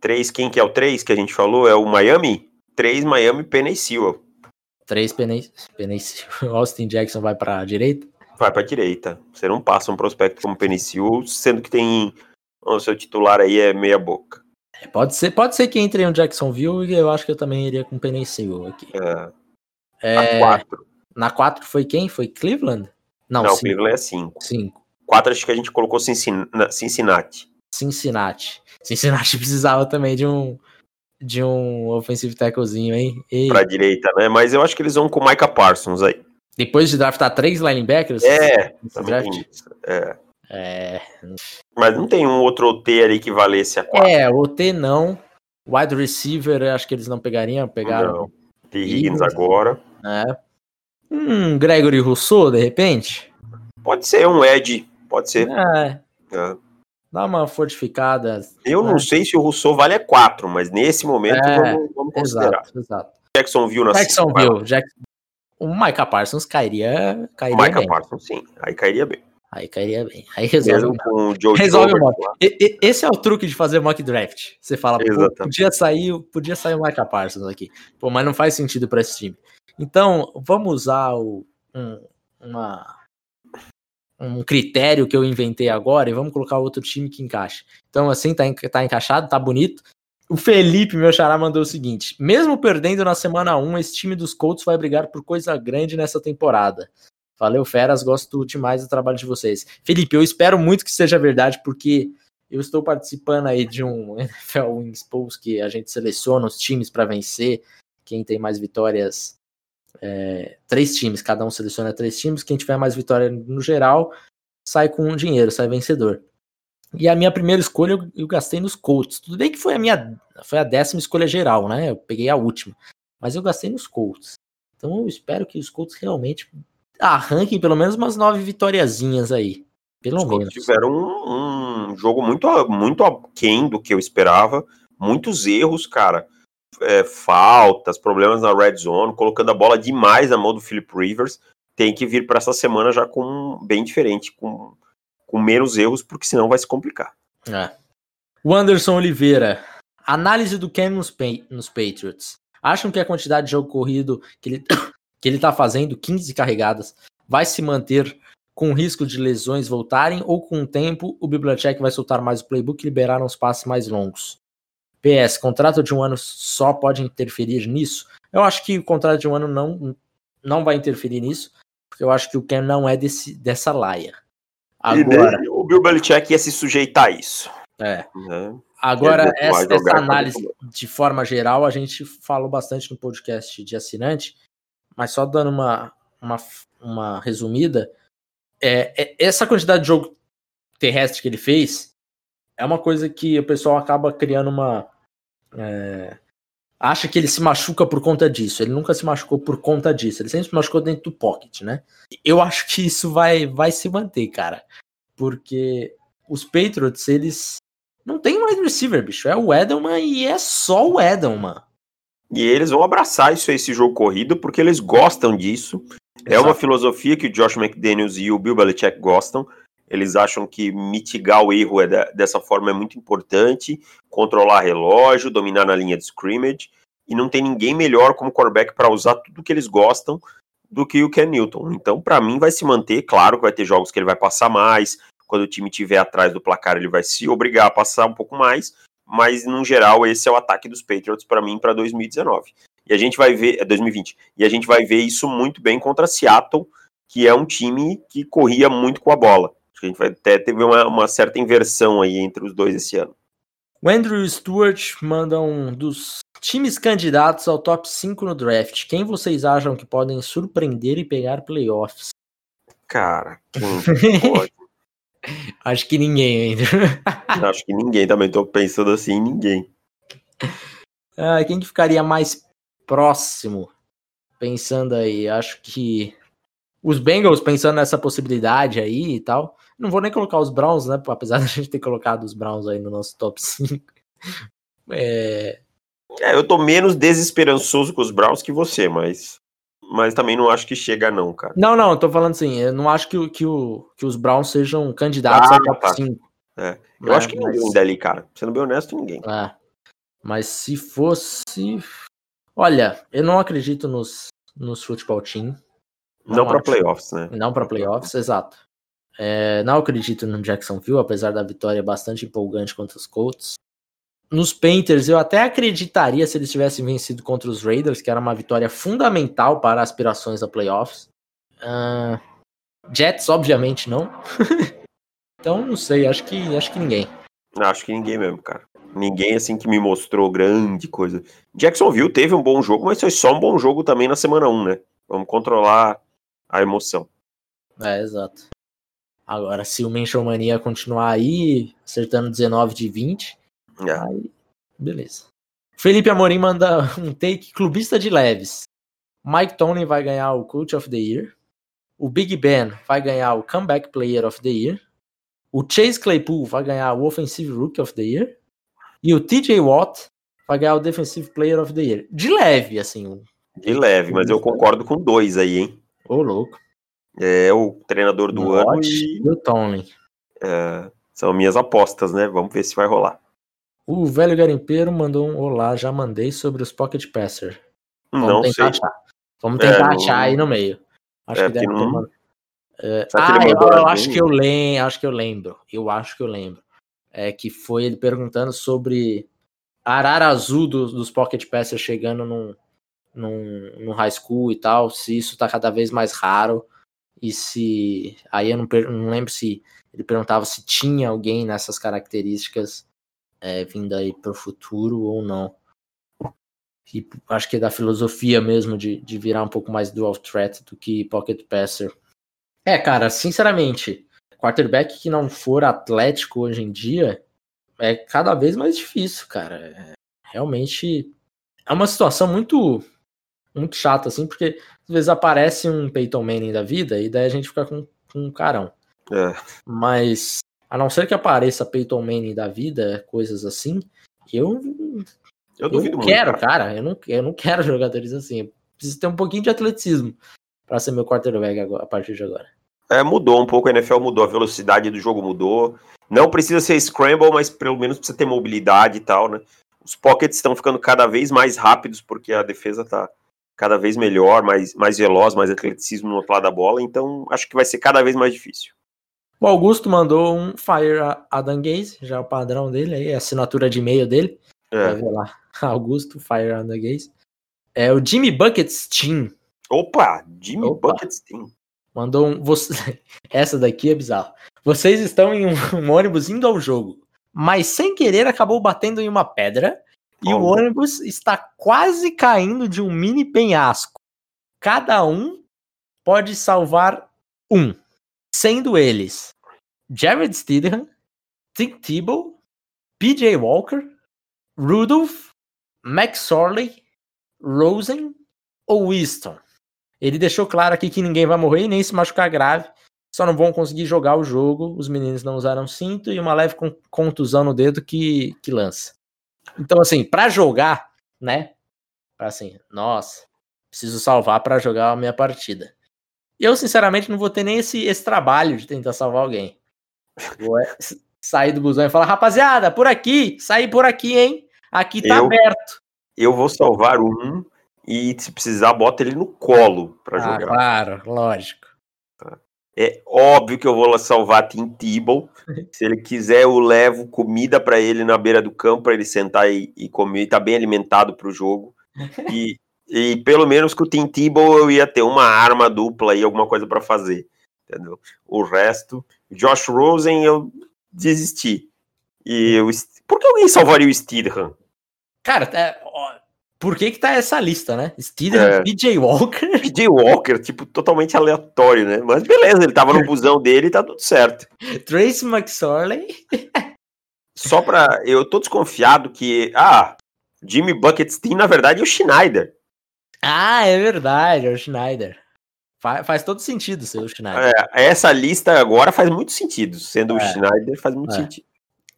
3, quem que é o 3 que a gente falou? É o Miami? 3 Miami Penny Sewell. Três Penei. Penei. *laughs* Austin Jackson vai pra direita. Vai pra direita. Você não passa um prospecto como Penny Sewell, sendo que tem. O seu titular aí é meia boca. É, Pode ser, pode ser que entre um Jacksonville e eu acho que eu também iria com Penei Sewell aqui. É, É, 4. na 4 foi quem? Foi Cleveland? Não, Não, o cinco. Cleveland é 5. Cinco. 4 acho que a gente colocou Cincin- Cincinnati. Cincinnati. Cincinnati *laughs* precisava também de um de um offensive tacklezinho, hein? E Pra direita, né? Mas eu acho que eles vão com o Micah Parsons aí. depois de draftar três linebackers É, draft. É. é, Mas não tem um outro OT ali que valesse a 4. é, o T não. Wide receiver, acho que eles não pegariam, pegaram, Não. T. Higgins agora. né? Um Gregory Rousseau, de repente. Pode ser um Ed. Pode ser. É, É. dá uma fortificada. Eu não É. sei se o Rousseau vale a 4, mas nesse momento É, vamos, vamos considerar. Exato, exato. Jacksonville na. Jacksonville, Jack... o Micah Parsons cairia, cairia Micah bem. Parsons, sim. Aí cairia bem. Aí cairia bem. Aí resolve. Mesmo com o Joe Resolve o Gilbert mock. E- e- Esse é o truque de fazer mock draft. Você fala, podia sair, podia sair o Micah Parsons aqui. Pô, mas não faz sentido para esse time. Então, vamos usar o, um, uma, um critério que eu inventei agora e vamos colocar outro time que encaixe. Então, assim, tá, tá encaixado, tá bonito. O Felipe, meu xará, mandou o seguinte: mesmo perdendo na semana 1, esse time dos Colts vai brigar por coisa grande nessa temporada. Valeu, feras, gosto demais do trabalho de vocês. Felipe, eu espero muito que seja verdade, porque eu estou participando aí de um *laughs* NFL Wings Polls que a gente seleciona os times para vencer. Quem tem mais vitórias, é, três times, cada um seleciona três times. Quem tiver mais vitória no geral, sai com dinheiro, sai vencedor. E a minha primeira escolha eu, eu gastei nos Colts. Tudo bem que foi a minha, foi a décima escolha geral, né? Eu peguei a última, mas eu gastei nos Colts. Então eu espero que os Colts realmente arranquem pelo menos umas nove vitóriazinhas aí. Pelo Os Colts menos. tiveram um, um jogo muito, muito aquém do que eu esperava. Muitos erros, cara. É, faltas, problemas na red zone, colocando a bola demais na mão do Philip Rivers. Tem que vir para essa semana já com bem diferente, com, com menos erros, porque senão vai se complicar. É. O Anderson Oliveira. Análise do Cam nos, nos Patriots. Acham que a quantidade de jogo corrido que ele, *coughs* que ele está fazendo, 15 carregadas, vai se manter com risco de lesões voltarem ou com o tempo o Bibliotech vai soltar mais o playbook e liberar uns passes mais longos? PS, contrato de um ano só pode interferir nisso? Eu acho que o contrato de um ano não, não vai interferir nisso, porque eu acho que o Ken não é desse, dessa laia. Agora, o Bill Belichick ia se sujeitar a isso. É. Uhum. Agora, essa, essa análise de forma geral, a gente falou bastante no podcast de assinante, mas só dando uma, uma, uma resumida, é, é, essa quantidade de jogo terrestre que ele fez é uma coisa que o pessoal acaba criando uma. É, acha que ele se machuca por conta disso. Ele nunca se machucou por conta disso. Ele sempre se machucou dentro do pocket, né? Eu acho que isso vai, vai se manter, cara. Porque os Patriots, eles não tem mais receiver, bicho. É o Edelman e é só o Edelman. E eles vão abraçar isso esse jogo corrido porque eles gostam disso. Exato. É uma filosofia que o Josh McDaniels e o Bill Belichick gostam. Eles acham que mitigar o erro é dessa forma é muito importante, controlar relógio, dominar na linha de scrimmage, e não tem ninguém melhor como quarterback para usar tudo que eles gostam do que o Ken Newton. Então, para mim, vai se manter. Claro que vai ter jogos que ele vai passar mais. Quando o time estiver atrás do placar, ele vai se obrigar a passar um pouco mais. Mas, no geral, esse é o ataque dos Patriots para mim para 2019. E a gente vai ver. É 2020. E a gente vai ver isso muito bem contra Seattle, que é um time que corria muito com a bola. Acho que a gente vai até ter uma, uma certa inversão aí entre os dois esse ano. O Andrew Stewart manda um dos times candidatos ao top 5 no draft. Quem vocês acham que podem surpreender e pegar playoffs? Cara, quem *laughs* pode? Acho que ninguém ainda. *laughs* Acho que ninguém também. Tô pensando assim, ninguém. Ah, quem que ficaria mais próximo? Pensando aí, acho que os Bengals pensando nessa possibilidade aí e tal. Não vou nem colocar os Browns, né? Apesar *laughs* da gente ter colocado os Browns aí no nosso top 5. É... é, eu tô menos desesperançoso com os Browns que você, mas. Mas também não acho que chega, não, cara. Não, não, eu tô falando assim, eu não acho que, que, o, que os Browns sejam candidatos ah, ao top tá. 5. É. Eu acho que mas... ninguém dali, cara. Sendo bem honesto, ninguém. É. Mas se fosse. Olha, eu não acredito nos, nos futebol team. Não, não para playoffs, né? Não para playoffs, exato. É, não acredito no Jacksonville, apesar da vitória bastante empolgante contra os Colts. Nos Panthers, eu até acreditaria se eles tivessem vencido contra os Raiders, que era uma vitória fundamental para aspirações a playoffs. Uh, Jets, obviamente, não. *laughs* então, não sei, acho que, acho que ninguém. Acho que ninguém mesmo, cara. Ninguém assim que me mostrou grande coisa. Jacksonville teve um bom jogo, mas foi só um bom jogo também na semana 1, né? Vamos controlar a emoção. É, exato. Agora, se o Mention Mania continuar aí, acertando 19 de 20, é. aí, beleza. Felipe Amorim manda *laughs* um take clubista de leves. Mike Tony vai ganhar o Coach of the Year. O Big Ben vai ganhar o Comeback Player of the Year. O Chase Claypool vai ganhar o Offensive Rookie of the Year. E o TJ Watt vai ganhar o Defensive Player of the Year. De leve, assim. De leve, mas eu concordo com dois aí, hein? Ô, louco. É o treinador do Watt ano e, e o Tomlin. É, são minhas apostas, né? Vamos ver se vai rolar. O velho garimpeiro mandou um olá, já mandei sobre os Pocket Passer. Vamos não tentar sei. achar. Vamos tentar É, achar não- aí no meio. Acho É, que deve ter não- É, ah, eu, eu acho que eu lembro, acho que eu lembro. Eu acho que eu lembro. É que foi ele perguntando sobre a arara azul dos, dos Pocket Passers chegando num, num, num high school e tal, se isso tá cada vez mais raro e se. Aí eu não, per- não lembro se ele perguntava se tinha alguém nessas características é, vindo aí pro futuro ou não. E acho que é da filosofia mesmo de, de virar um pouco mais dual threat do que pocket passer. É, cara, sinceramente, quarterback que não for atlético hoje em dia é cada vez mais difícil, cara. É, realmente é uma situação muito muito chata, assim, porque às vezes aparece um Peyton Manning da vida e daí a gente fica com, com um carão. É. Mas, a não ser que apareça Peyton Manning da vida, coisas assim, eu, Eu eu não muito. quero, cara. cara. Eu não, eu não quero *laughs* jogadores assim. Eu preciso ter um pouquinho de atleticismo pra ser meu quarterback agora, a partir de agora. É, mudou um pouco, a NFL mudou, a velocidade do jogo mudou. Não precisa ser scramble, mas pelo menos precisa ter mobilidade e tal, né? Os pockets estão ficando cada vez mais rápidos porque a defesa tá, cada vez melhor, mais, mais veloz, mais atleticismo no outro lado da bola, então acho que vai ser cada vez mais difícil. O Augusto mandou um Fire Adam Gaze, já é o padrão dele, aí, a assinatura de e-mail dele. É. Vai ver lá, *laughs* Augusto Fire Adam Gaze. É o Jimmy Buckets Team. Opa, Jimmy Opa. Buckets Team. Mandou um. Você... *laughs* Essa daqui é bizarro. Vocês estão em um, *laughs* um ônibus indo ao jogo, mas sem querer acabou batendo em uma pedra e o ônibus está quase caindo de um mini penhasco. Cada um pode salvar um, sendo eles Jared Stidham, Tim Tebow, PJ Walker, Rudolph, Max Sorley, Rosen ou Winston. Ele deixou claro aqui que ninguém vai morrer e nem se machucar grave, só não vão conseguir jogar o jogo. Os meninos não usaram cinto e uma leve contusão no dedo que, que lança. Então, assim, para jogar, né? Assim, nossa, preciso salvar para jogar a minha partida. Eu, sinceramente, não vou ter nem esse, esse trabalho de tentar salvar alguém. Vou é, sair do busão e falar, rapaziada, por aqui, sair por aqui, hein? Aqui tá eu, aberto. Eu vou salvar um e, se precisar, bota ele no colo para ah, jogar. Claro, lógico. É óbvio que eu vou salvar Tim Tebow. *laughs* Se ele quiser, eu levo comida para ele na beira do campo para ele sentar e, e comer. Tá bem alimentado para o jogo. E, *laughs* e pelo menos com o Tim Tebow eu ia ter uma arma dupla e alguma coisa para fazer. Entendeu? O resto, Josh Rosen eu desisti. E eu, por que alguém salvaria o Steedham? Cara, é, por que que tá essa lista, né? Steedham, é. PJ Walker. PJ Walker, tipo, totalmente aleatório, né? Mas beleza, ele tava no busão dele e tá tudo certo. *laughs* Trace McSorley. Só pra. Eu tô desconfiado que. Ah, Jimmy Bucketstein, na verdade, é o Schneider. Ah, é verdade, é o Schneider. Faz, faz todo sentido ser o Schneider. É, essa lista agora faz muito sentido. Sendo é. o Schneider, faz muito é. sentido.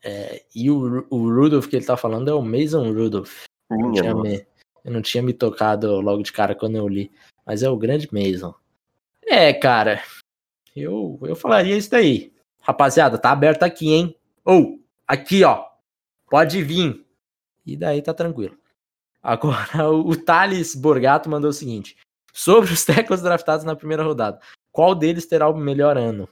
É, e o, o Rudolph que ele tá falando é o Mason Rudolph. Minha me, eu não tinha me tocado logo de cara quando eu li. Mas é o grande Mason. É, cara. Eu, eu falaria isso daí. Rapaziada, tá aberto aqui, hein? Ou, oh, aqui, ó. Pode vir. E daí tá tranquilo. Agora, *laughs* o Thales Borgato mandou o seguinte: Sobre os tecos draftados na primeira rodada, qual deles terá o melhor ano?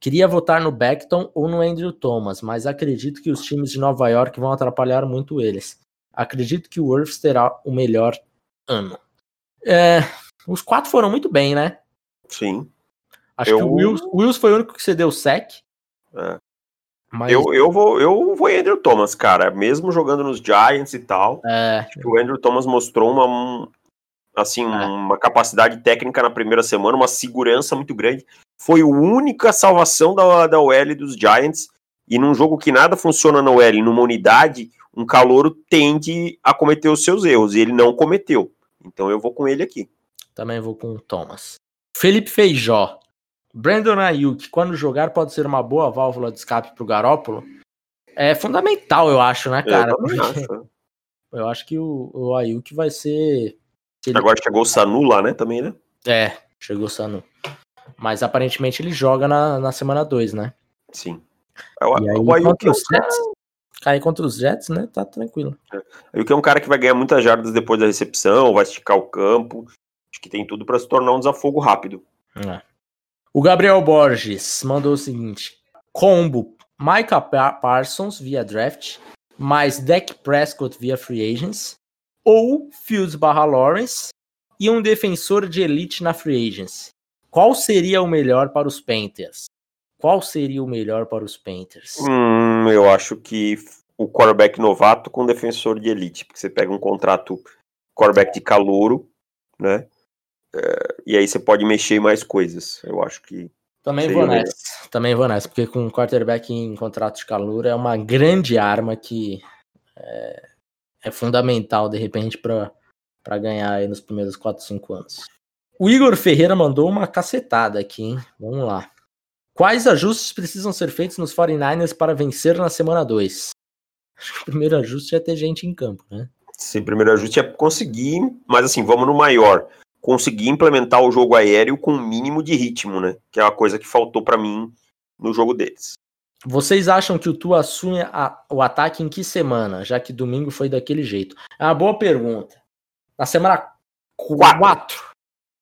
Queria votar no Beckton ou no Andrew Thomas, mas acredito que os times de Nova York vão atrapalhar muito eles. Acredito que o Worths terá o melhor ano. É, os quatro foram muito bem, né? Sim. Acho eu... que o Wills, o Wills foi o único que cedeu sec. É. Mas... Eu, eu, vou, eu vou Andrew Thomas, cara. Mesmo jogando nos Giants e tal. É. Que o Andrew Thomas mostrou uma, assim, é. uma capacidade técnica na primeira semana, uma segurança muito grande. Foi a única salvação da, da OL dos Giants. E num jogo que nada funciona na OL, numa unidade, um calouro tende a cometer os seus erros, e ele não cometeu. Então eu vou com ele aqui. Também vou com o Thomas. Felipe Feijó. Brandon Ayuk, quando jogar, pode ser uma boa válvula de escape para o Garópolo? É fundamental, eu acho, né, cara? Eu, acho. *laughs* eu acho que o, o Ayuk vai ser. Ele... Agora chegou o Sanu lá, né? Também, né? É, chegou o Sanu. Mas aparentemente ele joga na, na semana 2, né? Sim. É o, aí, o Ayuk é um cara cair contra os Jets, né? Tá tranquilo. É. que é um cara que vai ganhar muitas jardas depois da recepção, vai esticar o campo. Acho que tem tudo para se tornar um desafogo rápido. É. O Gabriel Borges mandou o seguinte: combo Micah Parsons via draft, mais Dak Prescott via free agents, ou Fields barra Lawrence e um defensor de elite na free agents. Qual seria o melhor para os Panthers? Qual seria o melhor para os Panthers? Hum, eu acho que o quarterback novato com defensor de elite, porque você pega um contrato quarterback de calouro, né? É, e aí você pode mexer em mais coisas. Eu acho que. Também vou nessa. Também vou nessa, porque com um quarterback em contrato de calor é uma grande arma que é, é fundamental, de repente, para ganhar aí nos primeiros 4, 5 anos. O Igor Ferreira mandou uma cacetada aqui, hein? Vamos lá. Quais ajustes precisam ser feitos nos 49ers para vencer na semana 2? Acho que o primeiro ajuste é ter gente em campo, né? Sim, o primeiro ajuste é conseguir, mas assim, vamos no maior. Conseguir implementar o jogo aéreo com o mínimo de ritmo, né? Que é uma coisa que faltou para mim no jogo deles. Vocês acham que o Tu assume a, o ataque em que semana, já que domingo foi daquele jeito? É uma boa pergunta. Na semana Quatro. Quatro.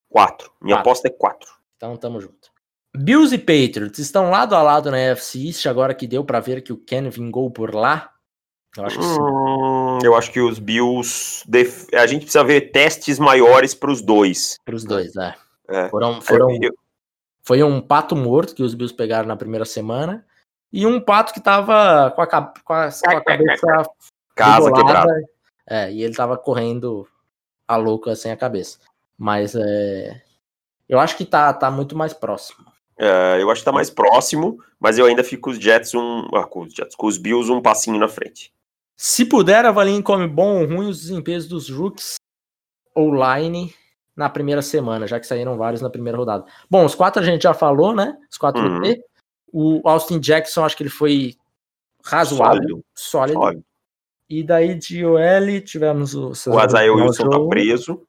Quatro. Minha Quatro. aposta é quatro. Então tamo junto. Bills e Patriots estão lado a lado na NFC East, agora que deu pra ver que o Ken vingou por lá. Eu acho que sim. Hum, eu acho que os Bills. def- A gente precisa ver testes maiores para os dois. Pros dois, né? É. Foram, foram, Eu- foi um pato morto que os Bills pegaram na primeira semana. E um pato que tava com a, com a, com a cabeça *laughs* Casa quebrada. É, e ele tava correndo a louco sem a cabeça. Mas é. Eu acho que tá, tá muito mais próximo. É, eu acho que tá mais próximo, mas eu ainda fico com os Jets um. ah, com os Jets, com os Bills um passinho na frente. Se puder, avaliem como bom ou ruim os desempenhos dos rooks ou line na primeira semana, já que saíram vários na primeira rodada. Bom, os quatro a gente já falou, né? Os quatro Uhum. O Austin Jackson, acho que ele foi razoável, sólido. Sólido. E daí de OL tivemos o O Azael Wilson tá preso.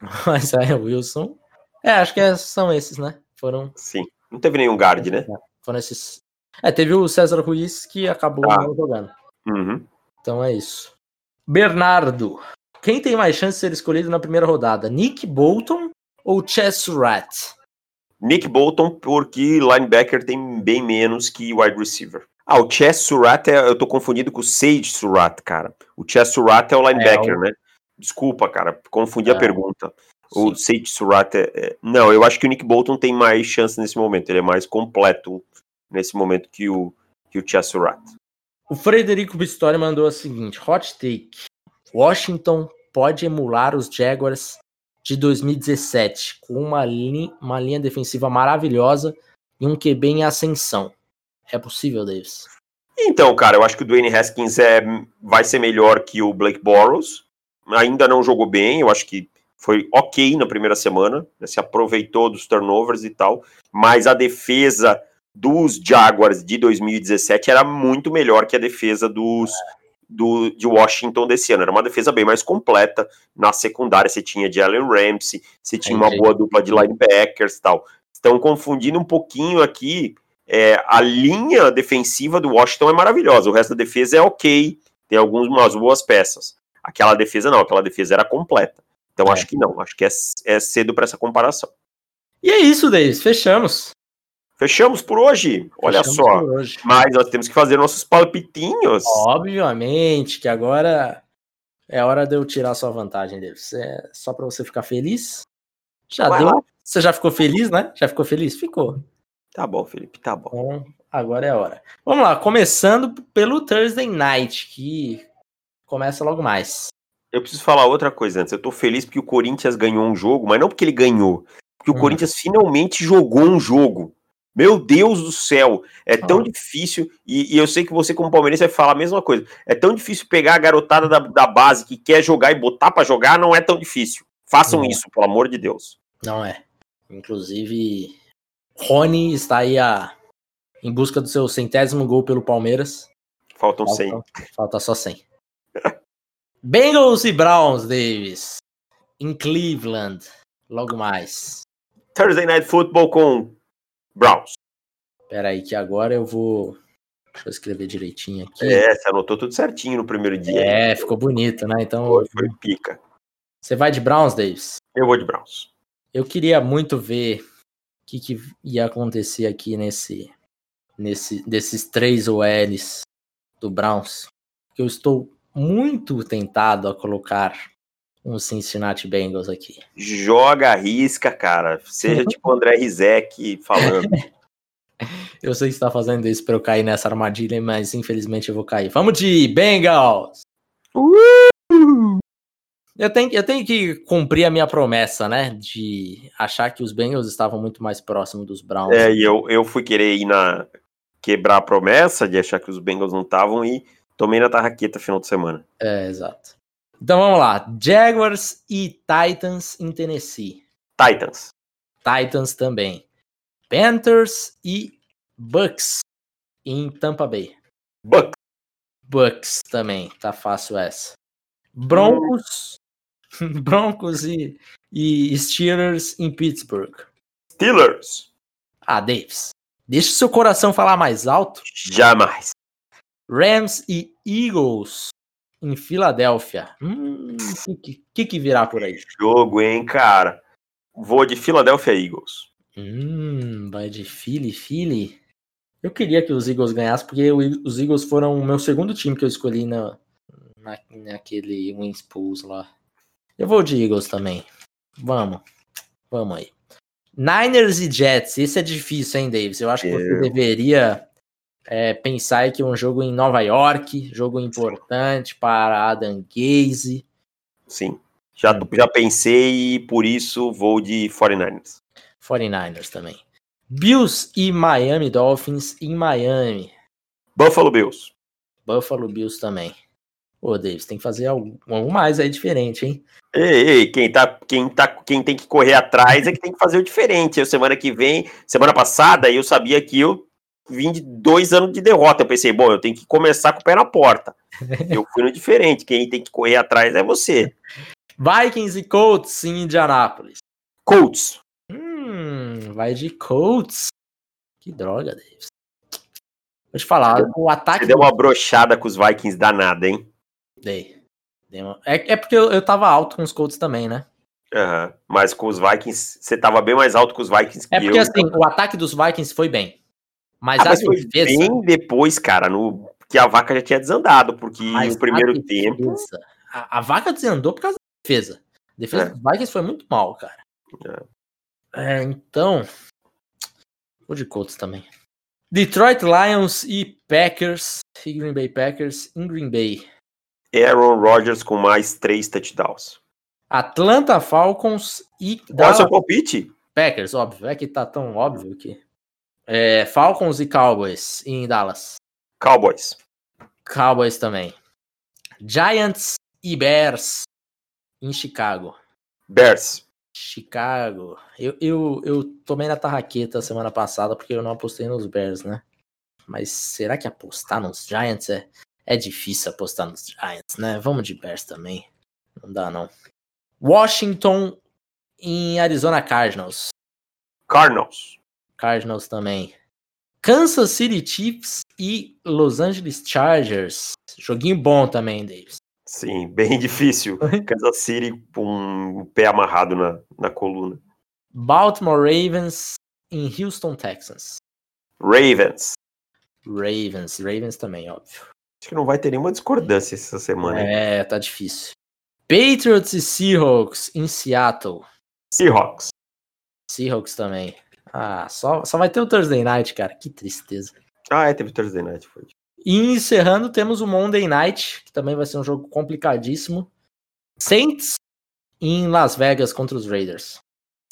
*laughs* O Isaiah Wilson. É, acho que é- são esses, né? Foram, Sim. Não teve nenhum guard, né? foram esses. É, teve o César Ruiz que acabou não jogando. Uhum. Então é isso. Bernardo. Quem tem mais chance de ser escolhido na primeira rodada? Nick Bolton ou Chess Surratt? Nick Bolton, porque linebacker tem bem menos que wide receiver. Ah, o Chess Surratt, é, eu tô confundido com o Sage Surratt, cara. O Chess Surratt é o linebacker, É, o- né? Desculpa, cara, confundi É. a pergunta. O Sim. Sage Surratt é, é- Não, eu acho que o Nick Bolton tem mais chance nesse momento. Ele é mais completo nesse momento que o, que o Chess Surratt. O Frederico Bistori mandou a seguinte: hot take. Washington pode emular os Jaguars de 2017 com uma, li- uma linha defensiva maravilhosa e um QB em ascensão. É possível, Davis? Então, cara, eu acho que o Dwayne Haskins é, vai ser melhor que o Blake Bortles. Ainda não jogou bem, eu acho que foi ok na primeira semana, né, se aproveitou dos turnovers e tal, mas a defesa dos Jaguars de 2017 era muito melhor que a defesa dos do, de Washington desse ano. Era uma defesa bem mais completa. Na secundária você tinha Jalen Ramsey, você tinha uma boa dupla de linebackers e tal. Estão confundindo um pouquinho aqui é, a linha defensiva do Washington é maravilhosa, o resto da defesa é ok, tem algumas boas peças. Aquela defesa não, aquela defesa era completa. Então É. acho que não, acho que é, é cedo para essa comparação. E é isso, Davis. Fechamos. Fechamos por hoje, olha Fechamos só. Mas nós temos que fazer nossos palpitinhos. Obviamente que agora é hora de eu tirar sua vantagem, Davis. É só pra você ficar feliz. Já Vai deu. lá. Você já ficou feliz, né? Já ficou feliz? Ficou. Tá bom, Felipe, tá bom. Então, agora é a hora. Vamos lá, começando pelo Thursday Night, que começa logo mais. Eu preciso falar outra coisa antes. Eu tô feliz porque o Corinthians ganhou um jogo, mas não porque ele ganhou, porque o Hum. Corinthians finalmente jogou um jogo. Meu Deus do céu, é tão Ah. difícil, e, e eu sei que você, como palmeirense, vai falar a mesma coisa. É tão difícil pegar a garotada da, da base que quer jogar e botar pra jogar, não é tão difícil. Façam Não. isso, pelo amor de Deus. Não é. Inclusive, Rony está aí a, em busca do seu centésimo gol pelo Palmeiras. Faltam 100. Falta, falta só 100. *laughs* Bengals e Browns, Davis. Em Cleveland. Logo mais. Thursday Night Football com Browns. Pera aí que agora eu vou... Deixa eu escrever direitinho aqui. É, você anotou tudo certinho no primeiro dia. É, ficou bonito, né? Então, Foi, foi pica. você vai de Browns, Davis? Eu vou de Browns. Eu queria muito ver o que, que ia acontecer aqui nesse, nesse desses três OLs do Browns. Eu estou muito tentado a colocar um Cincinnati Bengals aqui. Joga, arrisca, cara. Seja *laughs* tipo o André Rizek falando. *laughs* Eu sei que você está fazendo isso para eu cair nessa armadilha, mas infelizmente eu vou cair. Vamos de Bengals! Eu tenho, eu tenho que cumprir a minha promessa, né? De achar que os Bengals estavam muito mais próximos dos Browns. É, e eu, eu fui querer ir na. quebrar a promessa de achar que os Bengals não estavam e tomei na tarraqueta final de semana. É, exato. Então vamos lá. Jaguars e Titans em Tennessee. Titans. Titans também. Panthers e Bucks em Tampa Bay. Bucks. Bucks também, tá fácil essa. Broncos, *laughs* Broncos e, e Steelers em Pittsburgh. Steelers. Ah, Davis, deixa o seu coração falar mais alto. Jamais. Rams e Eagles em Filadélfia. Hum, o que, que, que virá por aí? Jogo, hein, cara? Vou de Philadelphia Eagles. Hum, vai de Philly, Philly. Eu queria que os Eagles ganhassem, porque os Eagles foram o meu segundo time que eu escolhi na, na, naquele Wins Pools lá. Eu vou de Eagles também. Vamos. Vamos aí. Niners e Jets. Esse é difícil, hein, Davis? Eu acho que você deveria é, pensar que é um jogo em Nova York, jogo importante para Adam Gaze. Sim. Já, hum. já pensei e por isso vou de 49ers. 49ers também. Bills e Miami Dolphins em Miami. Buffalo Bills. Buffalo Bills também. Ô, Davis, tem que fazer algo, algo mais aí diferente, hein? Ei, ei, quem, tá, quem, tá, quem tem que correr atrás é que tem que fazer o diferente. Eu, semana que vem, semana passada, eu sabia que eu vim de dois anos de derrota. Eu pensei, bom, eu tenho que começar com o pé na porta. Eu fui no diferente. Quem tem que correr atrás é você. Vikings e Colts em Indianápolis. Colts. Hum, vai de Colts. Que droga, Davis. Vou te falar, o ataque. Você deu uma brochada com os Vikings danada, hein? Dei. Dei uma... é, é porque eu, eu tava alto com os Colts também, né? Uhum. Mas com os Vikings, você tava bem mais alto que os Vikings É porque eu, assim, então. o ataque dos Vikings foi bem. Mas ah, a mas defesa... foi bem depois, cara, no que a vaca já tinha desandado, porque no primeiro defesa, tempo. A, a, vaca desandou por causa da defesa. A defesa é. dos Vikings foi muito mal, cara. É. É, então. Vou de Colts também. Detroit Lions e Packers. E Green Bay Packers em Green Bay. Aaron Rodgers com mais três touchdowns. Atlanta Falcons e Qual é o seu palpite? Packers, óbvio. É que tá tão óbvio que. É, Falcons e Cowboys em Dallas. Cowboys. Cowboys também. Giants e Bears em Chicago. Bears. Chicago. Eu, eu, eu tomei na tarraqueta semana passada porque eu não apostei nos Bears, né? Mas será que apostar nos Giants é, é difícil apostar nos Giants, né? Vamos de Bears também. Não dá, não. Washington em Arizona Cardinals. Cardinals. Cardinals também. Kansas City Chiefs e Los Angeles Chargers. Joguinho bom também, Davis. Sim, bem *laughs* difícil. Kansas City com um pé amarrado na, na coluna. Baltimore Ravens em Houston, Texans. Ravens. Ravens. Ravens também, óbvio. Acho que não vai ter nenhuma discordância essa semana. É, tá difícil. Patriots e Seahawks em Seattle. Seahawks. Seahawks também. Ah, só, só vai ter o Thursday Night, cara. Que tristeza. Ah, é, teve Thursday Night, foi. E encerrando, temos o Monday Night, que também vai ser um jogo complicadíssimo. Saints em Las Vegas contra os Raiders.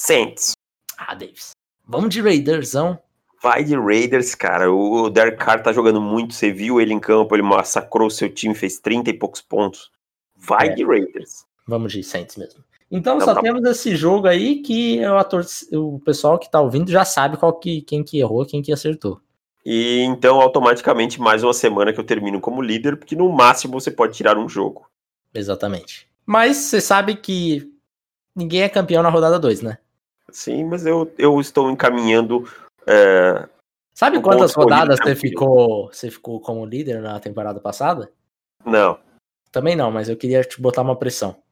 Saints. Ah, Davis. Vamos de Raidersão. Vai de Raiders, cara. O Derek Carr tá jogando muito. Você viu ele em campo, ele massacrou o seu time, fez 30 e poucos pontos. Vai é. de Raiders. Vamos de Saints mesmo. Então, então só tá temos esse jogo aí que o, o pessoal que tá ouvindo já sabe qual que, quem que errou, quem que acertou. E então, automaticamente, mais uma semana que eu termino como líder, porque no máximo você pode tirar um jogo. Exatamente. Mas você sabe que ninguém é campeão na rodada 2, né? Sim, mas eu, eu estou encaminhando é, Sabe quantas rodadas você ficou, você ficou como líder na temporada passada? Não. Também não, mas eu queria te botar uma pressão.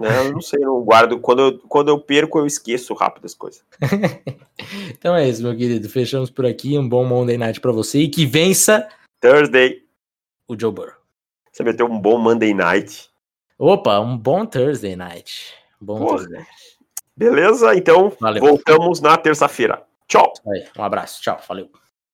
Eu não sei, não guardo. Quando eu, quando eu perco, eu esqueço rápido as coisas. *laughs* então é isso, meu querido. Fechamos por aqui. Um bom Monday Night pra você e que vença Thursday. O Joe Burrow. Você meteu um bom Monday Night. Opa, um bom Thursday Night. Bom. Thursday. Beleza, então Valeu. voltamos na terça-feira. Tchau. um abraço. Tchau. Valeu.